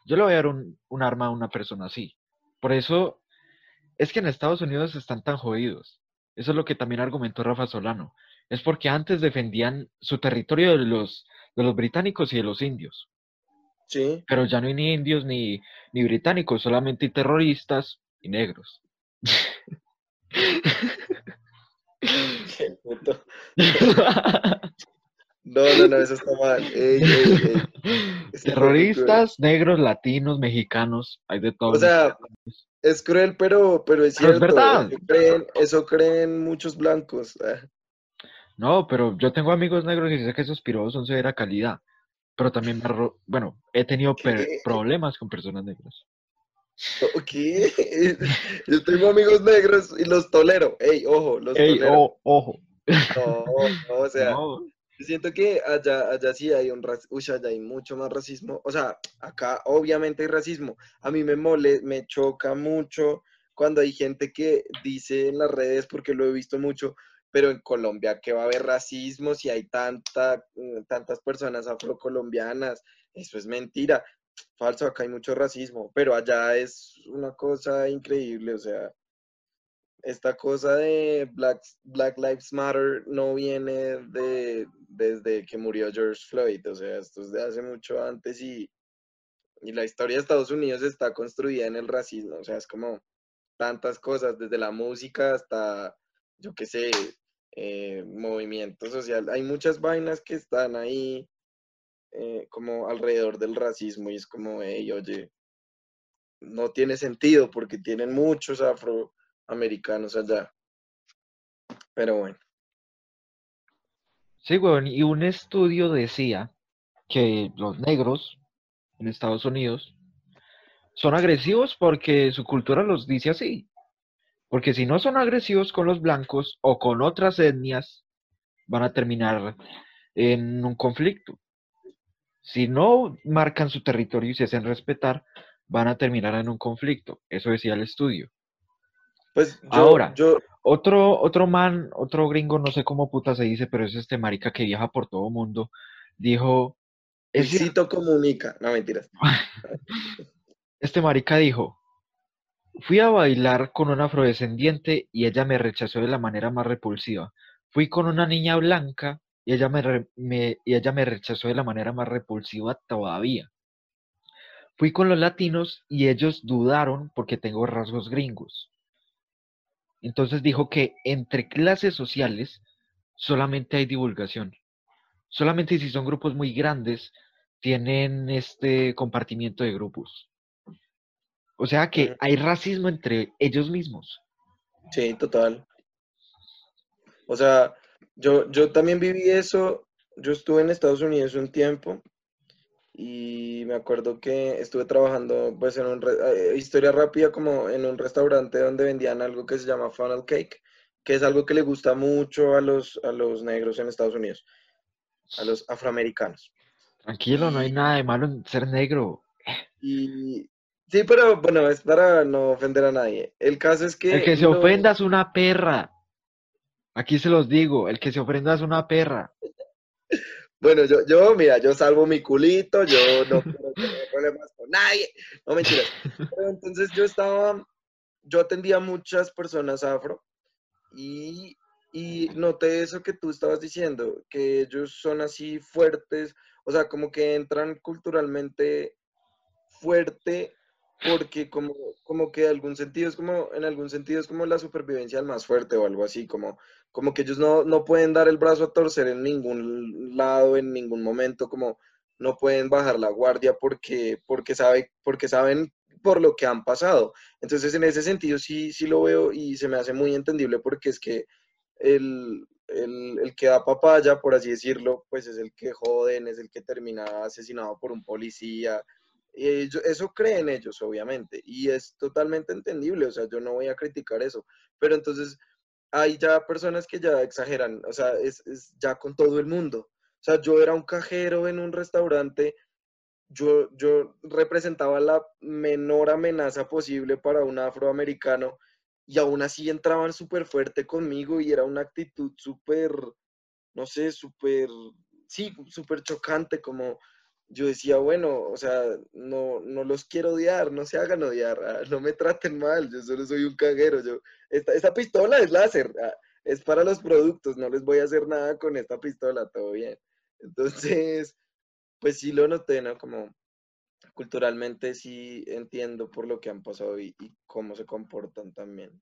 Yo le voy a dar un, un arma a una persona así. Por eso es que en Estados Unidos están tan jodidos. Eso es lo que también argumentó Rafa Solano. Es porque antes defendían su territorio de los, de los británicos y de los indios. Sí. Pero ya no hay ni indios ni, ni británicos, solamente hay terroristas y negros. Qué puto. No, no, no, eso está mal. Ey, ey, ey. Es Terroristas, negros, latinos, mexicanos, hay de todo. O sea, es cruel, pero, pero es Pero es cierto. verdad. Eso creen, eso creen muchos blancos. Ah, No, pero yo tengo amigos negros y sé que esos pirodos son severa calidad. Pero también me bueno, he tenido problemas con personas negras. ¿Qué? Yo tengo amigos negros y los tolero. Ey, ojo, los Ey, tolero. oh, ojo. No, no, o sea, No, siento que allá, allá sí hay un racismo, allá hay mucho más racismo. O sea, acá obviamente hay racismo. A mí me mole, me choca mucho cuando hay gente que dice en las redes, porque lo he visto mucho, pero en Colombia que va a haber racismo si hay tanta, mm, tantas personas afrocolombianas. Eso es mentira. Falso, acá hay mucho racismo, pero allá es una cosa increíble, o sea, esta cosa de Black, Black Lives Matter no viene de, desde que murió George Floyd, o sea, esto es de hace mucho antes y, y la historia de Estados Unidos está construida en el racismo, o sea, es como tantas cosas, desde la música hasta, yo qué sé, eh, movimiento social, hay muchas vainas que están ahí eh, como alrededor del racismo y es como, hey, oye, no tiene sentido porque tienen muchos afroamericanos allá. Pero bueno, Sí, weón, y un estudio decía que los negros en Estados Unidos son agresivos porque su cultura los dice así. Porque si no son agresivos con los blancos o con otras etnias, van a terminar en un conflicto. Si no marcan su territorio y se hacen respetar, van a terminar en un conflicto. Eso decía el estudio. Pues yo, Ahora, yo, Otro, otro man, otro gringo, no sé cómo puta se dice, pero es este marica que viaja por todo mundo, dijo, es Luisito comunica, no mentiras. este marica dijo, fui a bailar con una afrodescendiente y ella me rechazó de la manera más repulsiva. Fui con una niña blanca y ella me, re- me- y ella me rechazó de la manera más repulsiva todavía. Fui con los latinos y ellos dudaron porque tengo rasgos gringos. Entonces dijo que entre clases sociales solamente hay divulgación. Solamente si son grupos muy grandes tienen este compartimiento de grupos. O sea que hay racismo entre ellos mismos. Sí, total. O sea, yo, yo también viví eso. Yo estuve en Estados Unidos un tiempo y me acuerdo que estuve trabajando, pues, en un, eh, historia rápida, como en un restaurante donde vendían algo que se llama funnel cake, que es algo que le gusta mucho a los, a los negros en Estados Unidos, a los afroamericanos. Tranquilo, no hay nada de malo en ser negro. Y sí, pero bueno, es para no ofender a nadie. El caso es que El que se lo- ofenda es una perra. Aquí se los digo, el que se ofenda es una perra. Bueno, yo, yo, mira, yo salvo mi culito, yo no quiero tener problemas con nadie, no mentiras. Pero entonces yo estaba, yo atendía a muchas personas afro y, y noté eso que tú estabas diciendo, que ellos son así fuertes, o sea, como que entran culturalmente fuerte porque como, como que algún sentido es como, en algún sentido es como la supervivencia del más fuerte o algo así, como, como que ellos no, no pueden dar el brazo a torcer en ningún lado, en ningún momento, como no pueden bajar la guardia porque, porque, sabe, porque saben por lo que han pasado. Entonces, en ese sentido sí, sí lo veo y se me hace muy entendible porque es que el, el, el que da papaya, por así decirlo, pues es el que joden, es el que termina asesinado por un policía. Ellos- eso creen ellos, obviamente, y es totalmente entendible, o sea, yo no voy a criticar eso, pero entonces hay ya personas que ya exageran, o sea, es, es ya con todo el mundo. O sea, yo era un cajero en un restaurante, yo, yo representaba la menor amenaza posible para un afroamericano y aún así entraban súper fuerte conmigo y era una actitud súper, no sé, súper, sí, súper chocante, como, yo decía, bueno, o sea, no, no los quiero odiar, no se hagan odiar, ah, no me traten mal, yo solo soy un caguero, yo, esta, esta pistola es láser, ah, es para los productos, no les voy a hacer nada con esta pistola, todo bien. Entonces, pues sí lo noté, ¿no? Como culturalmente sí entiendo por lo que han pasado y, y cómo se comportan también.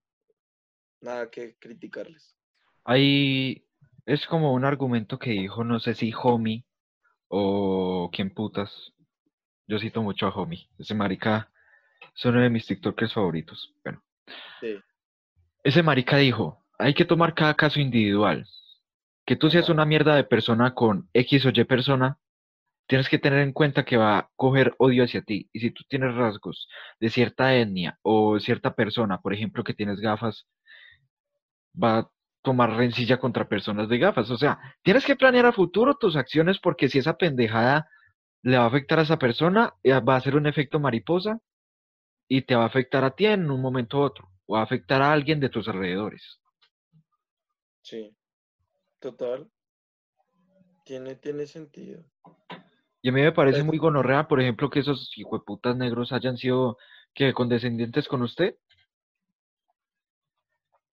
Nada que criticarles. Ahí es como un argumento que dijo, no sé si Homie o quién putas. Yo cito mucho a Homie. Ese marica es uno de mis TikTokers favoritos. Bueno. Sí. Ese marica dijo, hay que tomar cada caso individual. Que tú seas una mierda de persona con X o Y persona, tienes que tener en cuenta que va a coger odio hacia ti. Y si tú tienes rasgos de cierta etnia o cierta persona, por ejemplo, que tienes gafas, va a tomar rencilla contra personas de gafas. O sea, tienes que planear a futuro tus acciones porque si esa pendejada le va a afectar a esa persona, eh, va a ser un efecto mariposa y te va a afectar a ti en un momento u otro, o va a afectar a alguien de tus alrededores. Sí, total. Tiene, tiene sentido. Y a mí me parece Pues, muy gonorrea, por ejemplo, que esos hijueputas negros hayan sido que condescendientes con usted.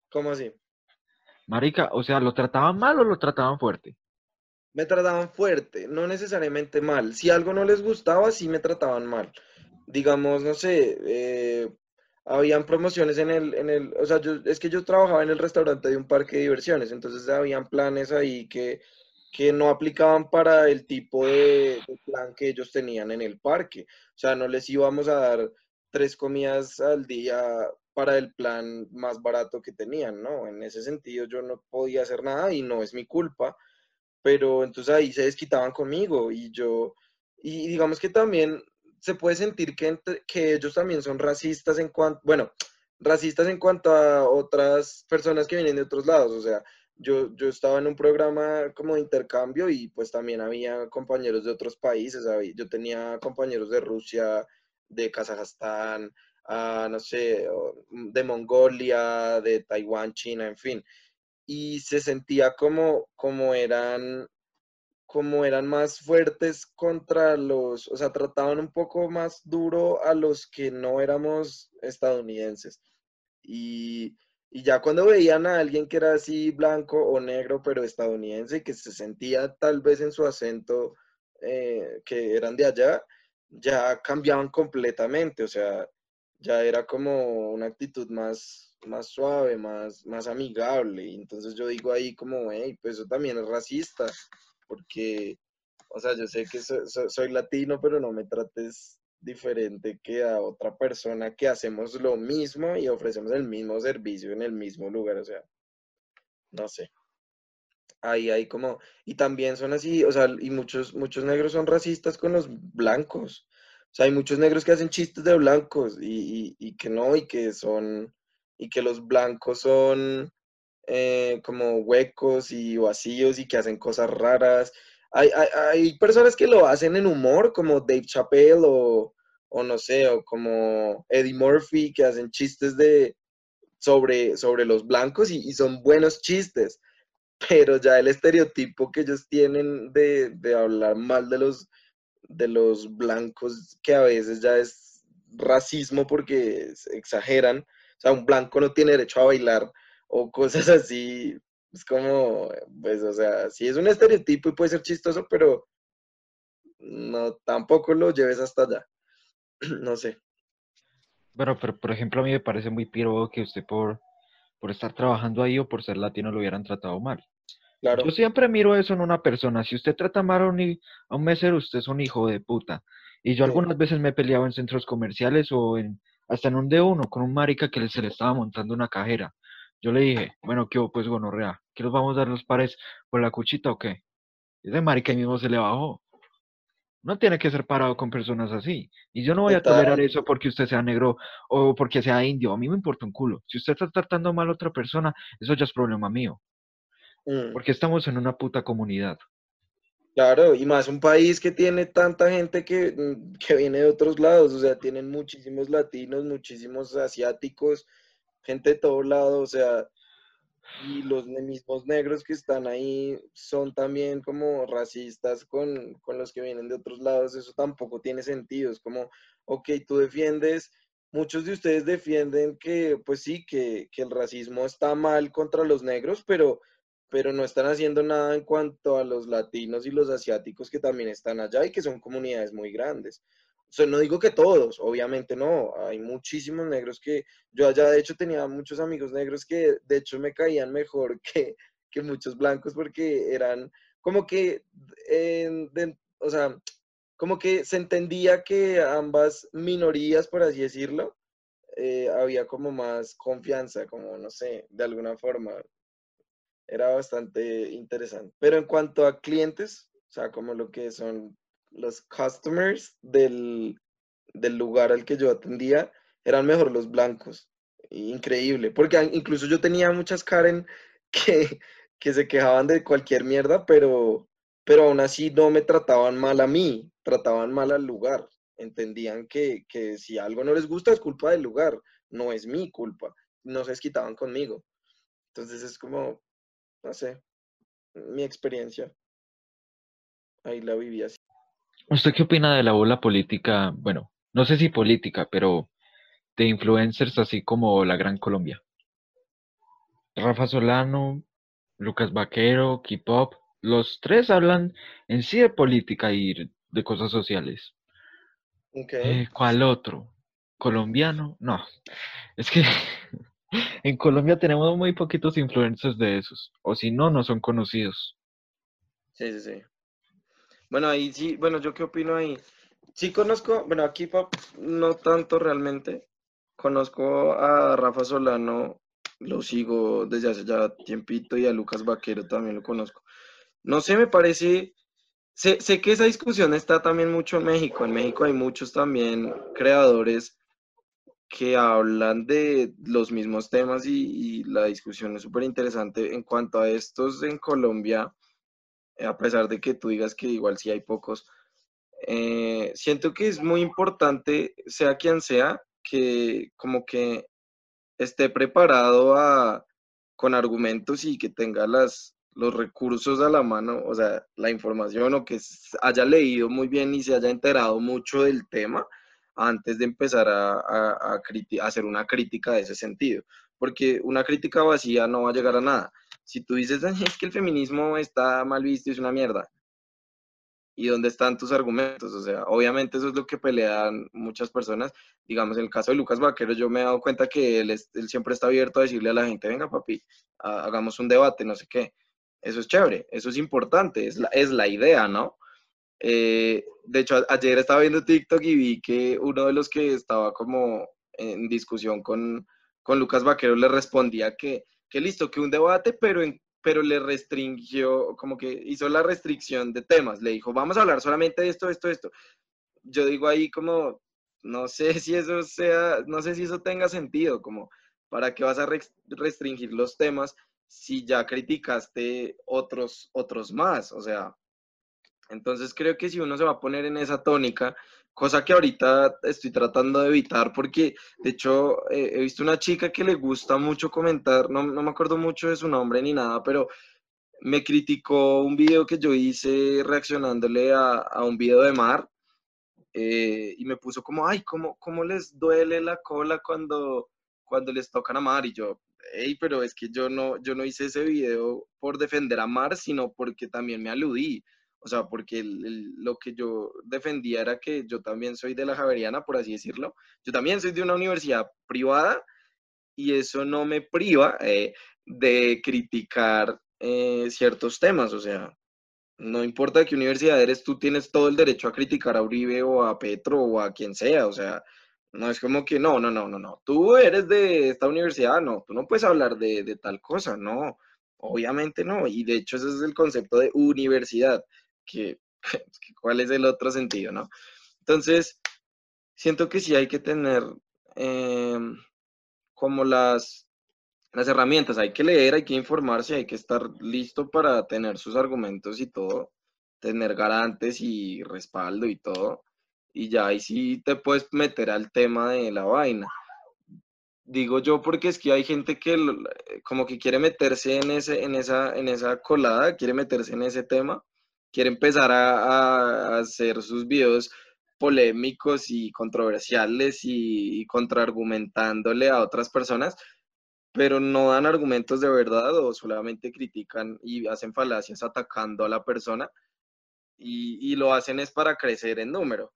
¿cómo así? Marica, o sea, ¿lo trataban mal o lo trataban fuerte? Me trataban fuerte, no necesariamente mal. Si algo no les gustaba, sí me trataban mal. Digamos, no sé, eh, habían promociones en el, en el, o sea, yo, es que yo trabajaba en el restaurante de un parque de diversiones, entonces habían planes ahí que, que no aplicaban para el tipo de, de plan que ellos tenían en el parque. O sea, no les íbamos a dar tres comidas al día para el plan más barato que tenían, ¿no? En ese sentido yo no podía hacer nada y no es mi culpa pero entonces ahí se desquitaban conmigo y yo, y digamos que también se puede sentir que, entre- que ellos también son racistas en cuanto, bueno, racistas en cuanto a otras personas que vienen de otros lados, o sea, yo, yo estaba en un programa como de intercambio y pues también había compañeros de otros países, había- yo tenía compañeros de Rusia, de Kazajstán, ah, no sé, o- de Mongolia, de Taiwán, China, en fin y se sentía como, como eran, como eran más fuertes contra los, o sea, trataban un poco más duro a los que no éramos estadounidenses. Y, y ya cuando veían a alguien que era así blanco o negro, pero estadounidense, y que se sentía tal vez en su acento eh, que eran de allá, ya cambiaban completamente, o sea, ya era como una actitud más, más suave, más, más amigable. Entonces yo digo ahí como, hey, pues eso también es racista, porque, o sea, yo sé que so- soy latino, pero no me trates diferente que a otra persona que hacemos lo mismo y ofrecemos el mismo servicio en el mismo lugar, o sea, no sé. Ahí hay como, y también son así, o sea, y muchos, muchos negros son racistas con los blancos. Sea, hay muchos negros que hacen chistes de blancos y, y- y que no, y que son, y que los blancos son eh, como huecos y vacíos y que hacen cosas raras. Hay, hay, hay personas que lo hacen en humor, como Dave Chappelle o, o no sé, o como Eddie Murphy, que hacen chistes de, sobre, sobre los blancos y, y son buenos chistes pero ya el estereotipo que ellos tienen de, de hablar mal de los, de los blancos, que a veces ya es racismo porque exageran, o sea, un blanco no tiene derecho a bailar o cosas así, es como, pues, o sea, sí es un estereotipo y puede ser chistoso, pero no, tampoco lo lleves hasta allá, no sé. Bueno, pero por ejemplo, a mí me parece muy piro que usted por, por estar trabajando ahí o por ser latino lo hubieran tratado mal. Yo siempre miro eso en una persona. Si usted trata mal a un, a un mesero, usted es un hijo de puta. Y yo sí, algunas veces me he peleado en centros comerciales o en, hasta en un D1 con un marica que se le estaba montando una cajera. Yo le dije, bueno, ¿qué pues gonorrea? ¿Qué nos vamos a dar los pares por la cuchita o qué? Y ese marica ahí mismo se le bajó. No tiene que ser parado con personas así. Y yo no voy a tolerar eso porque usted sea negro o porque sea indio. A mí me importa un culo. Si usted está tratando mal a otra persona, eso ya es problema mío. Mm. Porque estamos en una puta comunidad. Claro, y más un país que tiene tanta gente que, mm, que viene de otros lados, o sea, tienen muchísimos latinos, muchísimos asiáticos, gente de todos lados, o sea, y los mismos negros que están ahí son también como racistas con, con, los que vienen de otros lados, eso tampoco tiene sentido. Es como, ok, tú defiendes, muchos de ustedes defienden que, pues sí, que, que el racismo está mal contra los negros, pero, pero no están haciendo nada en cuanto a los latinos y los asiáticos que también están allá y que son comunidades muy grandes. O sea, no digo que todos, obviamente no, hay muchísimos negros que yo allá de hecho tenía muchos amigos negros que de hecho me caían mejor que, que muchos blancos porque eran como que, o sea, como que se entendía que ambas minorías, por así decirlo, eh, había como más confianza, como no sé, de alguna forma. Era bastante interesante. Pero en cuanto a clientes, o sea, como lo que son los customers del, lugar al que yo atendía eran mejor los blancos. Increíble, porque incluso yo tenía muchas Karen que, que se quejaban de cualquier mierda, pero, pero aún así no me trataban mal a mí, trataban mal al lugar. Entendían que, que si algo no les gusta es culpa del lugar, no es mi culpa. No se desquitaban conmigo. Entonces es como, no sé, mi experiencia. Ahí la viví así. ¿Usted qué opina de la ola política? Bueno, no sé si política, pero de influencers así como la Gran Colombia. Rafa Solano, Lucas Vaquero, K-Pop, los tres hablan en sí de política y de cosas sociales. Eh, ¿Cuál otro? ¿Colombiano? No. Es que en Colombia tenemos muy poquitos influencers de esos. O si no, no son conocidos. Sí, sí, sí. Bueno, ahí sí, bueno, yo qué opino ahí. Sí conozco, bueno, aquí no tanto realmente. Conozco a Rafa Solano, lo sigo desde hace ya tiempito y a Lucas Vaquero también lo conozco. No sé, me parece, sé, sé que esa discusión está también mucho en México. En México hay muchos también creadores que hablan de los mismos temas y, la discusión es súper interesante. En cuanto a estos en Colombia, eh, a pesar de que tú digas que igual sí hay pocos. Eh, siento que es muy importante, sea quien sea, que como que esté preparado a, con argumentos y que tenga las, los recursos a la mano, o sea, la información o que haya leído muy bien y se haya enterado mucho del tema antes de empezar a, a, a hacer una crítica de ese sentido, porque una crítica vacía no va a llegar a nada si tú dices, es que el feminismo está mal visto y es una mierda, ¿y dónde están tus argumentos? O sea, obviamente eso es lo que pelean muchas personas. Digamos, en el caso de Lucas Vaquero, yo me he dado cuenta que él, siempre está abierto a decirle a la gente, venga papi, hagamos un debate, no sé qué. Eso es chévere, eso es importante, es la, es la idea, ¿no? Eh, de hecho, ayer estaba viendo TikTok y vi que uno de los que estaba como en discusión con, con Lucas Vaquero le respondía que que listo, que un debate, pero, pero le restringió, como que hizo la restricción de temas, le dijo, vamos a hablar solamente de esto, esto, esto. Yo digo ahí como, no sé si eso sea, no sé si eso tenga sentido, como, ¿para qué vas a restringir los temas si ya criticaste otros, otros más? O sea, entonces creo que si uno se va a poner en esa tónica, cosa que ahorita estoy tratando de evitar porque de hecho eh, he visto una chica que le gusta mucho comentar, no, me acuerdo mucho de su nombre ni nada, pero me criticó un video que yo hice reaccionándole a, un video de Mar eh, y me puso como, ay, ¿cómo, ¿cómo les duele la cola cuando, cuando les tocan a Mar? Y yo, hey, pero es que yo no, yo no hice ese video por defender a Mar, sino porque también me aludí. O sea, porque lo que yo defendía era que yo también soy de la Javeriana, por así decirlo. Yo también soy de una universidad privada y eso no me priva eh, de criticar eh, ciertos temas. O sea, no importa de qué universidad eres, tú tienes todo el derecho a criticar a Uribe o a Petro o a quien sea. O sea, no es como que no, no, no, no, no. Tú eres de esta universidad, no, tú no puedes hablar de, de tal cosa, no. Obviamente no. Y de hecho ese es el concepto de universidad que, cuál es el otro sentido, ¿no? Entonces, siento que sí hay que tener em, como las, las herramientas, hay que leer, hay que informarse, hay que estar listo para tener sus argumentos y todo, tener garantes y respaldo y todo, y ya ahí sí te puedes meter al tema de la vaina. digo yo porque es que hay gente que como que quiere meterse en, ese, en, esa, en esa colada, quiere meterse en ese tema, quiere empezar a, hacer sus videos polémicos y controversiales y, y contraargumentándole a otras personas, pero no dan argumentos de verdad o solamente critican y hacen falacias atacando a la persona y, lo hacen es para crecer en número.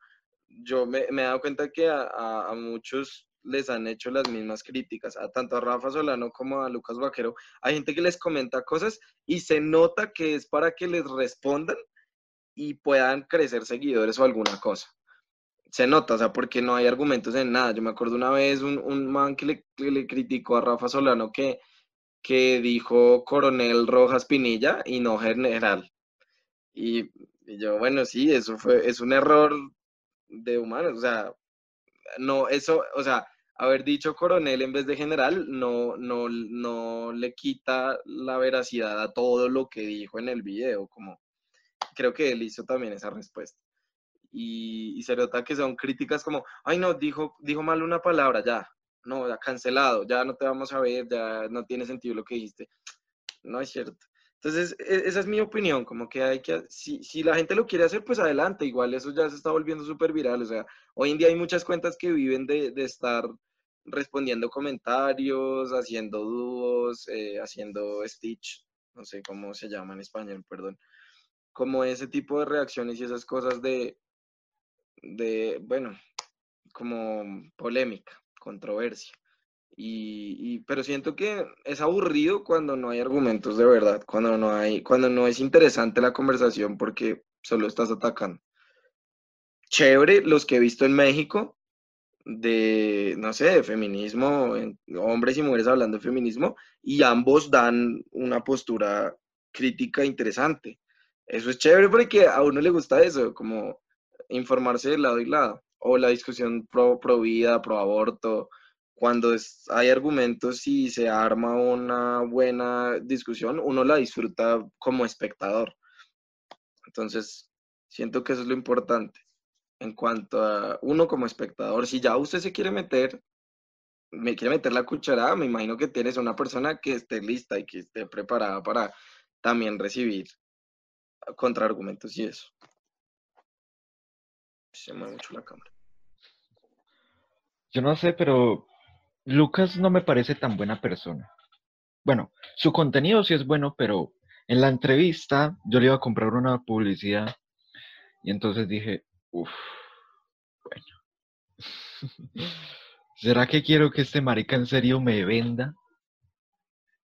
Yo me, he dado cuenta que a, muchos les han hecho las mismas críticas, a tanto a Rafa Solano como a Lucas Vaquero. Hay gente que les comenta cosas y se nota que es para que les respondan y puedan crecer seguidores o alguna cosa. Se nota, o sea, porque no hay argumentos en nada. Yo me acuerdo una vez un, un man que le, criticó a Rafa Solano que, que dijo coronel Rojas Pinilla y no general. Y y yo, bueno, sí, eso fue, es un error de humanos, o sea, no, eso, o sea, haber dicho coronel en vez de general no, no, no le quita la veracidad a todo lo que dijo en el video, como creo que él hizo también esa respuesta. Y, y se nota que son críticas como, ay no, dijo, dijo mal una palabra, ya, no, ya cancelado, ya no te vamos a ver, ya no tiene sentido lo que dijiste. No es cierto. Entonces, e, esa es mi opinión, como que hay que, si, si la gente lo quiere hacer, pues adelante, igual eso ya se está volviendo súper viral, o sea, hoy en día hay muchas cuentas que viven de, de estar respondiendo comentarios, haciendo dúos, eh, haciendo stitch, no sé cómo se llama en español, perdón, como ese tipo de reacciones y esas cosas de, de bueno, como polémica, controversia. Y, pero siento que es aburrido cuando no hay argumentos de verdad, cuando no hay, cuando no es interesante la conversación porque solo estás atacando. Chévere los que he visto en México de, no sé, de feminismo, hombres y mujeres hablando de feminismo, y ambos dan una postura crítica interesante. Eso es chévere porque a uno le gusta eso, como informarse de lado y lado, o la discusión pro, pro vida, pro aborto, cuando hay argumentos y se arma una buena discusión, uno la disfruta como espectador. Entonces, siento que eso es lo importante. En cuanto a uno como espectador, si ya usted se quiere meter, me quiere meter la cucharada, me imagino que tienes una persona que esté lista y que esté preparada para también recibir contraargumentos y eso. Se mueve mucho la cámara. Yo no sé, pero Lucas no me parece tan buena persona. Bueno, su contenido sí es bueno, pero en la entrevista yo le iba a comprar una publicidad y entonces dije, uff, bueno, ¿será que quiero que este marica en serio me venda?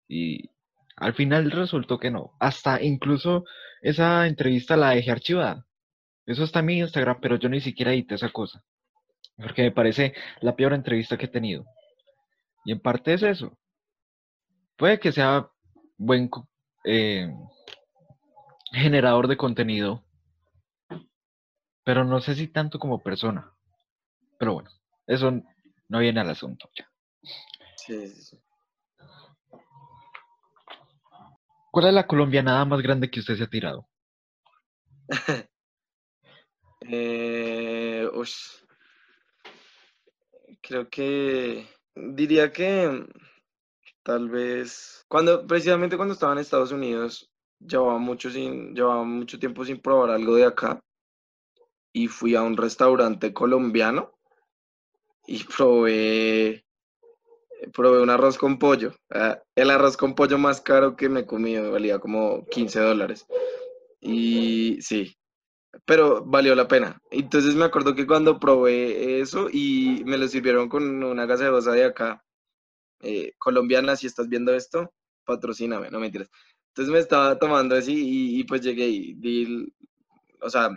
Y al final resultó que no. Hasta incluso esa entrevista la dejé archivada. Eso está en mi Instagram, pero yo ni siquiera edité esa cosa. Porque me parece la peor entrevista que he tenido. Y en parte es eso. Puede que sea buen eh, generador de contenido, pero no sé si tanto como persona. Pero bueno, eso no viene al asunto ya. Sí, sí, sí. ¿Cuál es la colombianada más grande que usted se ha tirado? eh, creo que Diría que tal vez cuando precisamente cuando estaba en Estados Unidos llevaba mucho sin llevaba mucho tiempo sin probar algo de acá y fui a un restaurante colombiano y probé probé un arroz con pollo. Ah, el arroz con pollo más caro que me comido valía como 15 dólares. Y sí, pero valió la pena. Entonces me acuerdo que cuando probé eso y me lo sirvieron con una gaseosa de acá, eh, colombiana, si estás viendo esto, patrocíname, no mentiras. Entonces me estaba tomando así y, pues llegué y di, o sea,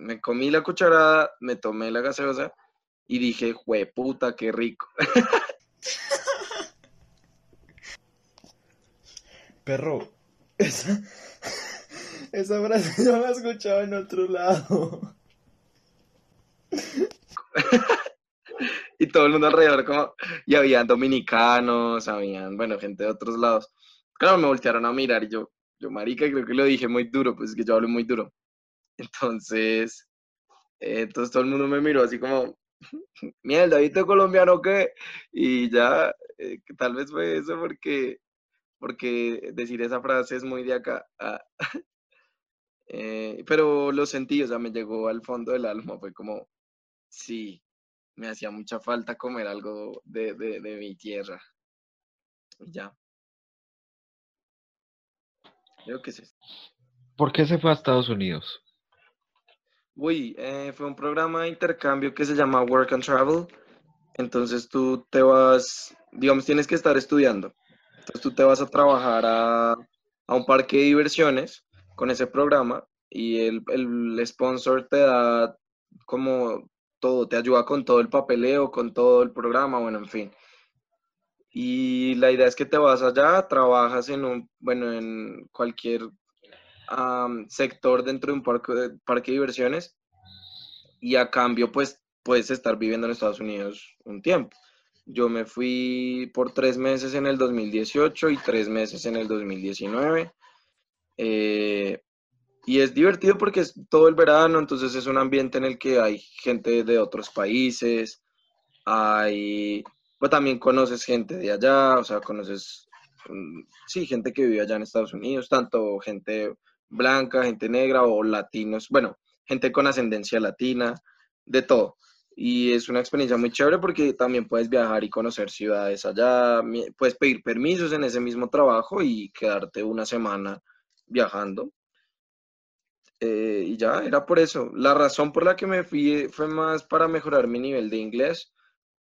me comí la cucharada, me tomé la gaseosa y dije, jue puta, qué rico. Perro, esa frase yo la he escuchado en otro lado. y todo el mundo alrededor, como, y habían dominicanos, habían, bueno, gente de otros lados. Claro, me voltearon a mirar y yo, yo, marica, creo que lo dije muy duro, pues es que yo hablo muy duro. Entonces, eh, entonces todo el mundo me miró así como, el David colombiano que, y ya, eh, tal vez fue eso porque, porque decir esa frase es muy de acá. Ah, eh, pero lo sentí, o sea, me llegó al fondo del alma, fue como, sí, me hacía mucha falta comer algo de, de, mi tierra. Y ya. Creo que es. ¿Por qué se fue a Estados Unidos? Uy, eh, fue un programa de intercambio que se llama Work and Travel. Entonces tú te vas, digamos, tienes que estar estudiando. Entonces tú te vas a trabajar a, a un parque de diversiones con ese programa y el, el sponsor te da como todo, te ayuda con todo el papeleo, con todo el programa, bueno, en fin. Y la idea es que te vas allá, trabajas en un, bueno, en cualquier am, sector dentro de un parque, de- parque de diversiones y a cambio, pues, puedes estar viviendo en Estados Unidos un tiempo. Yo me fui por tres meses en el 2018 y tres meses en el 2019. eh, y es divertido porque es todo el verano, entonces es un ambiente en el que hay gente de otros países, hay, pues también conoces gente de allá, o sea, conoces, mm, sí, gente que vive allá en Estados Unidos, tanto gente blanca, gente negra o latinos, bueno, gente con ascendencia latina, de todo. Y es una experiencia muy chévere porque también puedes viajar y conocer ciudades allá, puedes pedir permisos en ese mismo trabajo y quedarte una semana viajando. Eh, y ya, era por eso. La razón por la que me fui fue más para mejorar mi nivel de inglés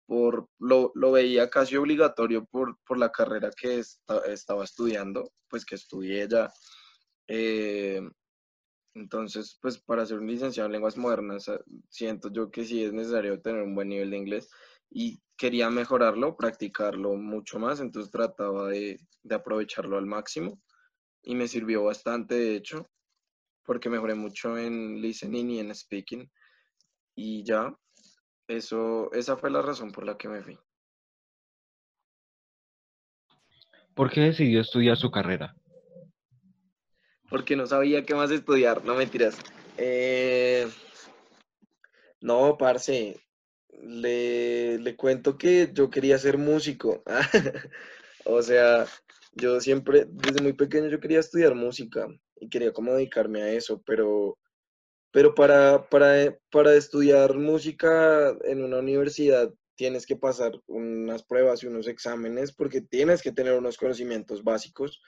por, lo, lo veía casi obligatorio por, por la carrera que esta- estaba estudiando, pues que estudié ya. Eh, entonces, pues para ser un licenciado en lenguas modernas, eh, siento yo que sí es necesario tener un buen nivel de inglés y quería mejorarlo, practicarlo mucho más, entonces trataba de, de aprovecharlo al máximo y me sirvió bastante, de hecho, porque mejoré mucho en listening y en speaking y ya, eso, esa fue la razón por la que me fui. ¿Por qué decidió estudiar su carrera? Porque no sabía qué más estudiar, no mentiras. Eh, no, parce, le, le cuento que yo quería ser músico. O sea, yo siempre, desde muy pequeño yo quería estudiar música y quería como dedicarme a eso, pero, pero para, para, para estudiar música en una universidad tienes que pasar unas pruebas y unos exámenes porque tienes que tener unos conocimientos básicos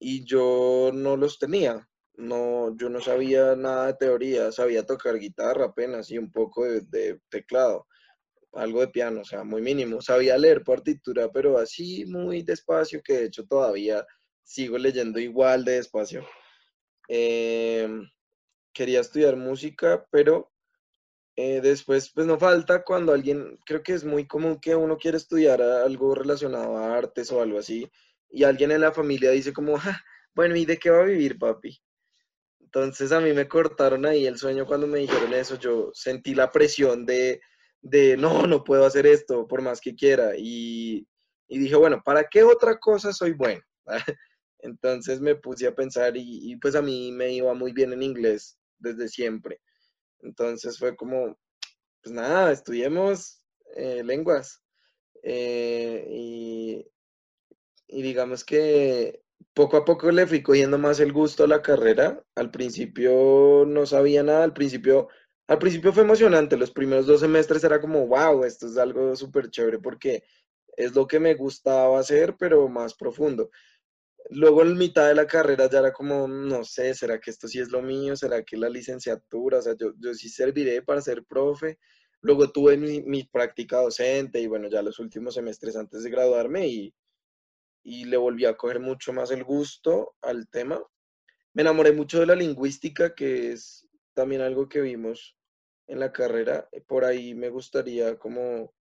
y yo no los tenía. No, yo no sabía nada de teoría, sabía tocar guitarra apenas y un poco de, teclado, algo de piano, o sea, muy mínimo. Sabía leer partitura, pero así muy despacio, que de hecho todavía sigo leyendo igual de despacio. Em, quería estudiar música, pero eh, después, pues no falta cuando alguien, creo que es muy común que uno quiere estudiar algo relacionado a artes o algo así, y alguien en la familia dice como, "Ja, bueno, ¿y de qué va a vivir, papi? Entonces a mí me cortaron ahí el sueño cuando me dijeron eso, yo sentí la presión de, de no, no puedo hacer esto por más que quiera, y, y dije, bueno, ¿para qué otra cosa soy bueno? Entonces me puse a pensar y, y pues a mí me iba muy bien en inglés desde siempre. Entonces fue como, pues nada, estudiemos eh, lenguas. Eh, y, y digamos que poco a poco le fui cogiendo más el gusto a la carrera. Al principio no sabía nada, al principio, al principio fue emocionante. Los primeros dos semestres era como, wow, esto es algo súper chévere porque es lo que me gustaba hacer, pero más profundo. Luego en mitad de la carrera ya era como, no sé, ¿será que esto sí es lo mío? ¿Será que la licenciatura? O sea, yo, yo sí serviré para ser profe. Luego tuve mi, mi práctica docente y bueno, ya los últimos semestres antes de graduarme y, y le volví a coger mucho más el gusto al tema. Me enamoré mucho de la lingüística, que es también algo que vimos en la carrera. Por ahí me gustaría como,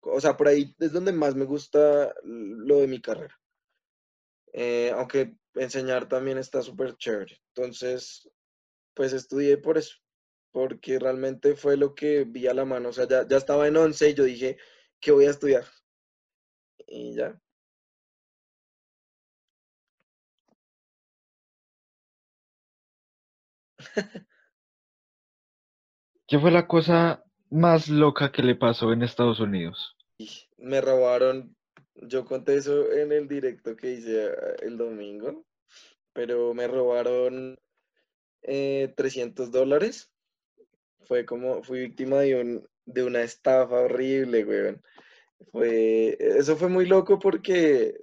o sea, por ahí es donde más me gusta lo de mi carrera. Eh, aunque enseñar también está súper chévere. Entonces, pues estudié por eso, porque realmente fue lo que vi a la mano. O sea, ya, ya estaba en 11 y yo dije, ¿qué voy a estudiar? Y ya. ¿Qué fue la cosa más loca que le pasó en Estados Unidos? Me robaron, yo conté eso en el directo que hice eh, el domingo, pero me robaron eh, 300 dólares. Fue como, fui víctima de, un, de una estafa horrible. Fue, eso fue muy loco porque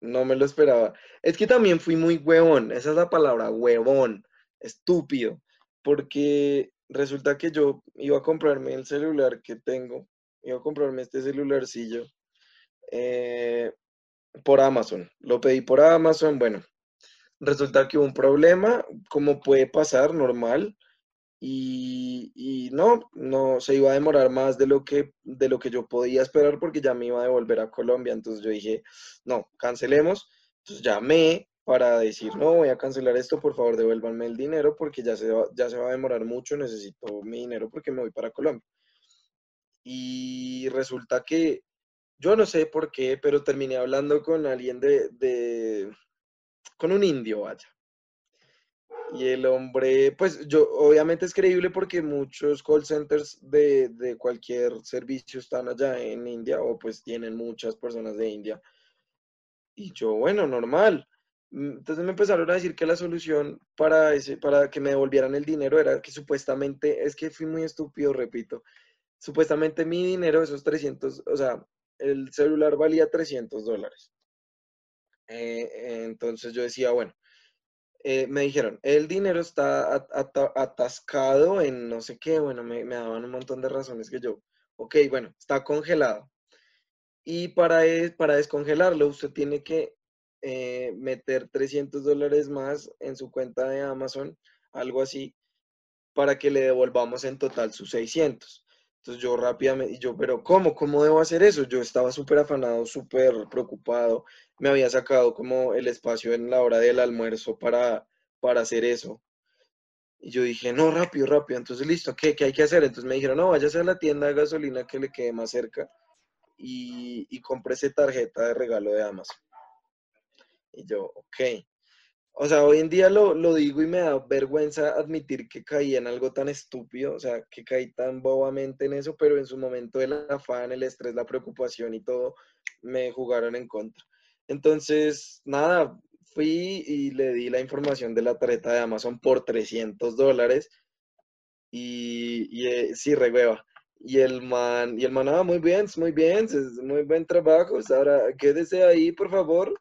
no me lo esperaba. Es que también fui muy huevón, esa es la palabra, huevón, estúpido, porque resulta que yo iba a comprarme el celular que tengo, iba a comprarme este celularcillo eh, por Amazon. Lo pedí por Amazon, bueno, resulta que hubo un problema, como puede pasar, normal, y, y no, no se iba a demorar más de lo que, de lo que yo podía esperar porque ya me iba a devolver a Colombia. Entonces yo dije, no, cancelemos. Entonces llamé para decir, no, voy a cancelar esto, por favor devuélvanme el dinero porque ya se va, ya se va a demorar mucho, necesito mi dinero porque me voy para Colombia. Y resulta que yo no sé por qué, pero terminé hablando con alguien de, de con un indio, vaya. Y el hombre, pues yo, obviamente es creíble porque muchos call centers de, de cualquier servicio están allá en India o pues tienen muchas personas de India. Y yo, bueno, normal. Entonces me empezaron a decir que la solución para, para que me devolvieran el dinero era que supuestamente, es que fui muy estúpido, repito, supuestamente mi dinero, esos 300, o sea, el celular valía 300 dólares. Eh, entonces yo decía, bueno, eh, me dijeron, el dinero está at- ata- atascado en no sé qué, bueno, me, me daban un montón de razones que yo, ok, bueno, está congelado. Y para, es- para descongelarlo, usted tiene que eh, meter 300 dólares más en su cuenta de Amazon, algo así, para que le devolvamos en total sus 600. Entonces yo rápidamente, yo, pero ¿cómo? ¿Cómo debo hacer eso? Yo estaba súper afanado, súper preocupado. Me había sacado como el espacio en la hora del almuerzo para, para hacer eso. Y yo dije, no, rápido, rápido. Entonces, listo, ¿qué, qué hay que hacer? Entonces me dijeron, no, váyase a la tienda de gasolina que le quede más cerca y, y cómprese tarjeta de regalo de Amazon. Y yo, ok. O sea, hoy en día lo, lo digo y me da vergüenza admitir que caí en algo tan estúpido, o sea, que caí tan bobamente en eso, pero en su momento el afán, el estrés, la preocupación y todo me jugaron en contra. Entonces, nada, fui y le di la información de la tarjeta de Amazon por 300 dólares y, y eh, sí, regueva. Y el man, y el man, ah, muy bien, muy bien, es muy buen trabajo, ahora quédese ahí, por favor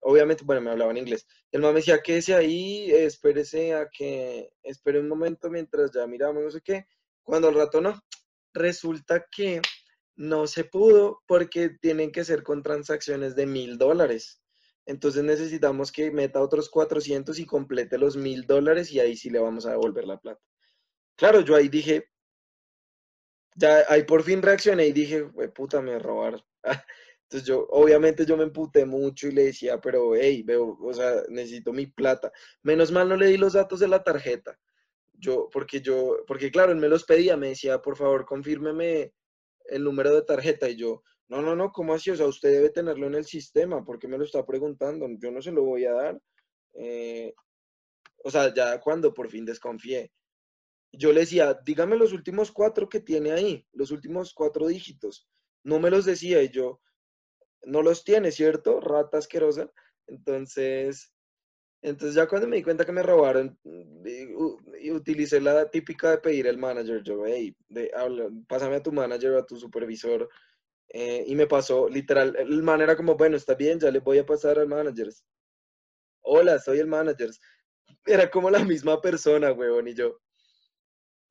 obviamente, bueno, me hablaba en inglés. El man me decía, quédese ahí, espérese a que, espere un momento mientras ya miramos, no sé qué. Cuando al rato no, resulta que no se pudo porque tienen que ser con transacciones de mil dólares. Entonces necesitamos que meta otros 400 y complete los mil dólares y ahí sí le vamos a devolver la plata. Claro, yo ahí dije, ya ahí por fin reaccioné y dije, "Hue puta, me robaron. Entonces yo, obviamente yo me emputé mucho y le decía, pero hey, veo, o sea, necesito mi plata. Menos mal no le di los datos de la tarjeta. Yo, porque yo, porque claro, él me los pedía, me decía, por favor, confírmeme el número de tarjeta. Y yo, no, no, no, ¿cómo así? O sea, usted debe tenerlo en el sistema, ¿por qué me lo está preguntando? Yo no se lo voy a dar. Eh, o sea, ya cuando por fin desconfié. Yo le decía, dígame los últimos cuatro que tiene ahí, los últimos cuatro dígitos. No me los decía y yo, no los tiene, ¿cierto? Rata asquerosa. Entonces, entonces ya cuando me di cuenta que me robaron, mm, utilicé la típica de pedir el manager. Yo, hey, de, habla- pásame a tu manager o a tu supervisor. eh, y me pasó, literal, el man era como, bueno, está bien, ya le voy a pasar al manager. Hola, soy el manager. Era como la misma persona, huevón, y yo.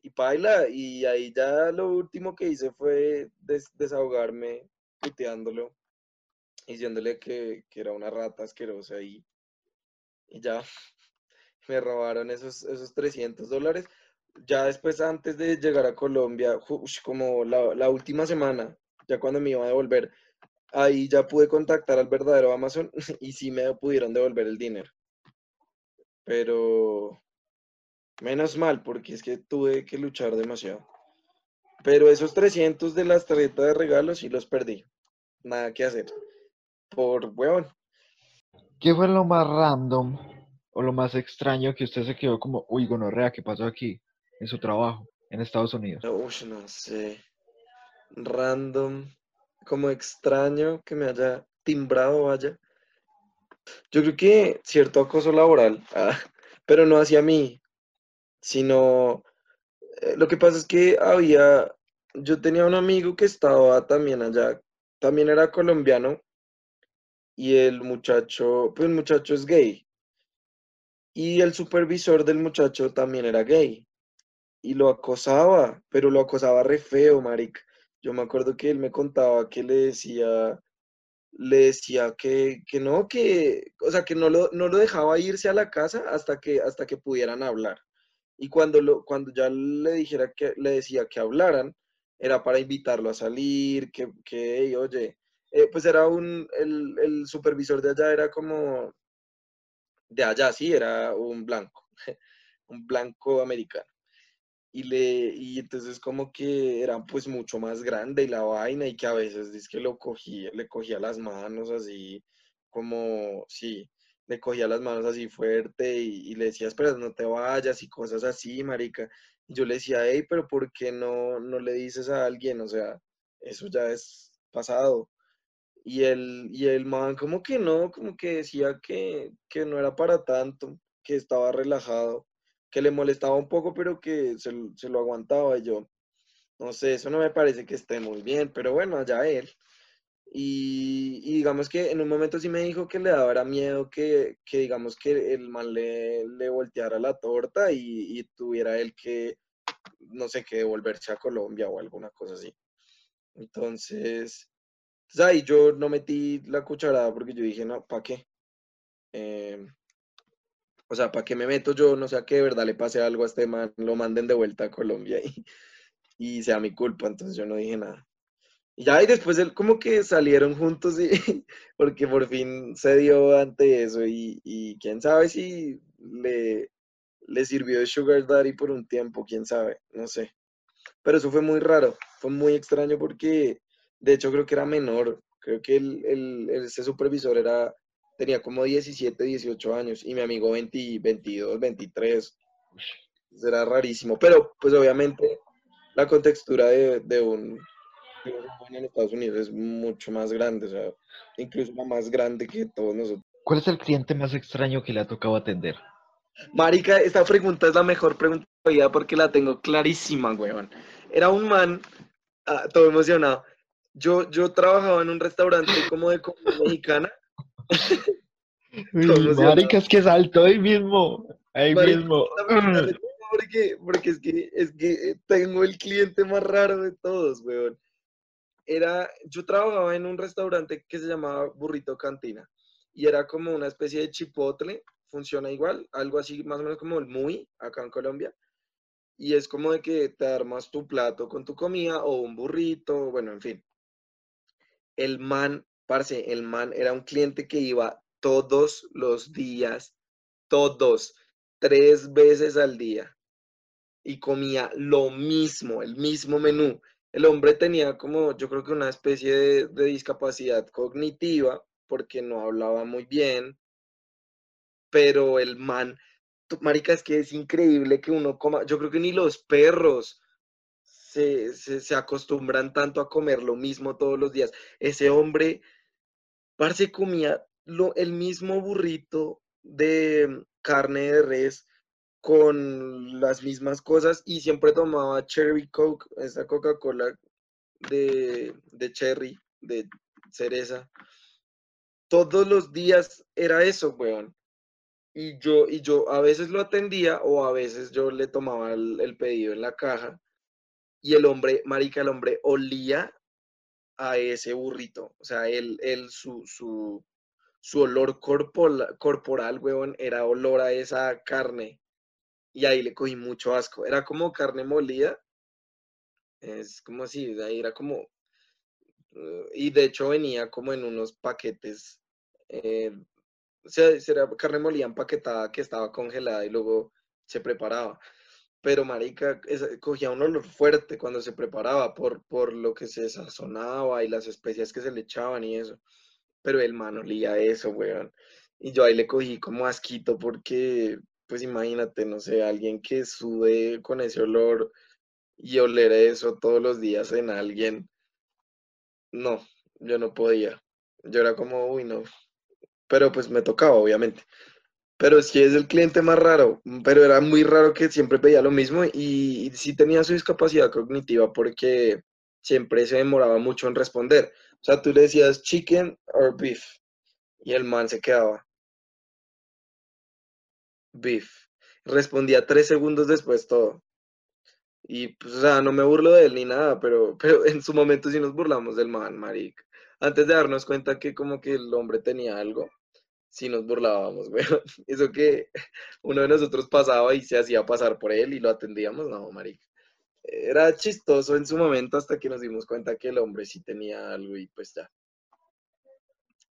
Y paila, y ahí ya lo último que hice fue des- desahogarme, puteándolo diciéndole que, que era una rata asquerosa y, y ya me robaron esos, esos 300 dólares. Ya después, antes de llegar a Colombia, como la, la última semana, ya cuando me iba a devolver, ahí ya pude contactar al verdadero Amazon y sí me pudieron devolver el dinero. Pero menos mal, porque es que tuve que luchar demasiado. Pero esos 300 de las tarjetas de regalo sí los perdí. Nada que hacer. Por huevón. ¿Qué fue lo más random o lo más extraño que usted se quedó como, uy, gonorrea, ¿qué pasó aquí en su trabajo? en Estados Unidos? Uy, no sé. Random, como extraño que me haya timbrado, vaya. Yo creo que cierto acoso laboral, ah, pero no hacia mí, sino eh, lo que pasa es que había, yo tenía un amigo que estaba también allá, también era colombiano, y el muchacho, pues el muchacho es gay. Y el supervisor del muchacho también era gay. Y lo acosaba, pero lo acosaba re feo, marica. Yo me acuerdo que él me contaba que le decía, le decía que, que no, que, o sea, que no lo, no lo dejaba irse a la casa hasta que, hasta que pudieran hablar. Y cuando, lo, cuando ya le dijera que, le decía que hablaran, era para invitarlo a salir, que, que "Ey, oye, eh, pues era un, el, el supervisor de allá era como, de allá, sí, era un blanco, un blanco americano. Y, le, y entonces como que era pues mucho más grande y la vaina y que a veces dice que lo cogía, le cogía las manos así como, sí, le cogía las manos así fuerte y, y le decía, espera, no te vayas y cosas así, marica. Y yo le decía, hey, pero ¿por qué no, no le dices a alguien? O sea, eso ya es pasado. Y el, y el man como que no, como que decía que, que no era para tanto, que estaba relajado, que le molestaba un poco, pero que se, se lo aguantaba. Y yo, no sé, eso no me parece que esté muy bien, pero bueno, allá él. Y, digamos que en un momento sí me dijo que le daba miedo que, que digamos que el man le, le volteara la torta y, y tuviera él que, no sé, que devolverse a Colombia o alguna cosa así. Entonces, pues ahí yo no metí la cucharada porque yo dije, no, ¿para qué? Em, o sea, ¿para qué me meto yo? No sea que de verdad le pase algo a este man, lo manden de vuelta a Colombia y, y sea mi culpa, entonces yo no dije nada. Y ya, y después él como que salieron juntos y porque por fin se dio ante eso y, y quién sabe si le, le sirvió de Sugar Daddy por un tiempo, quién sabe, no sé. Pero eso fue muy raro, fue muy extraño porque de hecho creo que era menor, creo que el, el- ese supervisor era, tenía como 17, 18 años y mi amigo 20, 22, 23, era rarísimo, pero pues obviamente la contextura de, de un, en Estados Unidos es mucho más grande, o sea, incluso más grande que todos nosotros. ¿Cuál es el cliente más extraño que le ha tocado atender? Marica, esta pregunta es la mejor pregunta de la vida porque la tengo clarísima, weón. Era un man, ah, todo emocionado. Yo, yo trabajaba en un restaurante como de comida mexicana. Marica, es que saltó ahí mismo, ahí Marica, mismo. tengo Porque, porque es que, es que tengo el cliente más raro de todos, weón. Era, yo trabajaba en un restaurante que se llamaba Burrito Cantina y era como una especie de chipotle, funciona igual, algo así más o menos como el Muy acá en Colombia. Y es como de que te armas tu plato con tu comida o un burrito, bueno, en fin. El man, parce, el man era un cliente que iba todos los días, todos, tres veces al día y comía lo mismo, el mismo menú. El hombre tenía como, yo creo que una especie de, discapacidad cognitiva porque no hablaba muy bien, pero el man, marica, es que es increíble que uno coma, yo creo que ni los perros se, acostumbran tanto a comer lo mismo todos los días. Ese hombre, parce, comía lo, el mismo burrito de carne de res con las mismas cosas y siempre tomaba Cherry Coke, esa Coca-Cola de, de cherry, de cereza. Todos los días era eso, weón. Y yo, y yo a veces lo atendía o a veces yo le tomaba el pedido en la caja y el hombre, marica, el hombre olía a ese burrito. O sea, él, él su, su, su olor corporal, corporal, weón, era olor a esa carne. Y ahí le cogí mucho asco. Era como carne molida. Es como así, de ahí era como... eh, Y de hecho venía como en unos paquetes. eh, o sea, era carne molida empaquetada que estaba congelada y luego se preparaba. Pero marica, esa- cogía un olor fuerte cuando se preparaba por, por lo que se sazonaba y las especias que se le echaban y eso. Pero el man olía eso, weón. Y yo ahí le cogí como asquito porque, pues imagínate, no sé, alguien que sube con ese olor y oler eso todos los días en alguien, no, yo no podía. Yo era como, uy, no. Pero pues me tocaba, obviamente. Pero sí es el cliente más raro, pero era muy raro que siempre pedía lo mismo y, sí tenía su discapacidad cognitiva porque siempre se demoraba mucho en responder. O sea, tú le decías chicken or beef y el man se quedaba beef. Respondía tres segundos después todo. Y pues, o sea, no me burlo de él ni nada, pero, pero en su momento sí nos burlamos del man, marica. Antes de darnos cuenta que como que el hombre tenía algo, sí nos burlábamos, güey. Eso que uno de nosotros pasaba y se hacía pasar por él y lo atendíamos, no, marica. Era chistoso en su momento hasta que nos dimos cuenta que el hombre sí tenía algo y pues ya.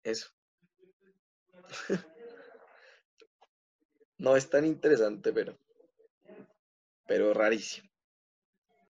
Eso. No es tan interesante, pero, pero rarísimo.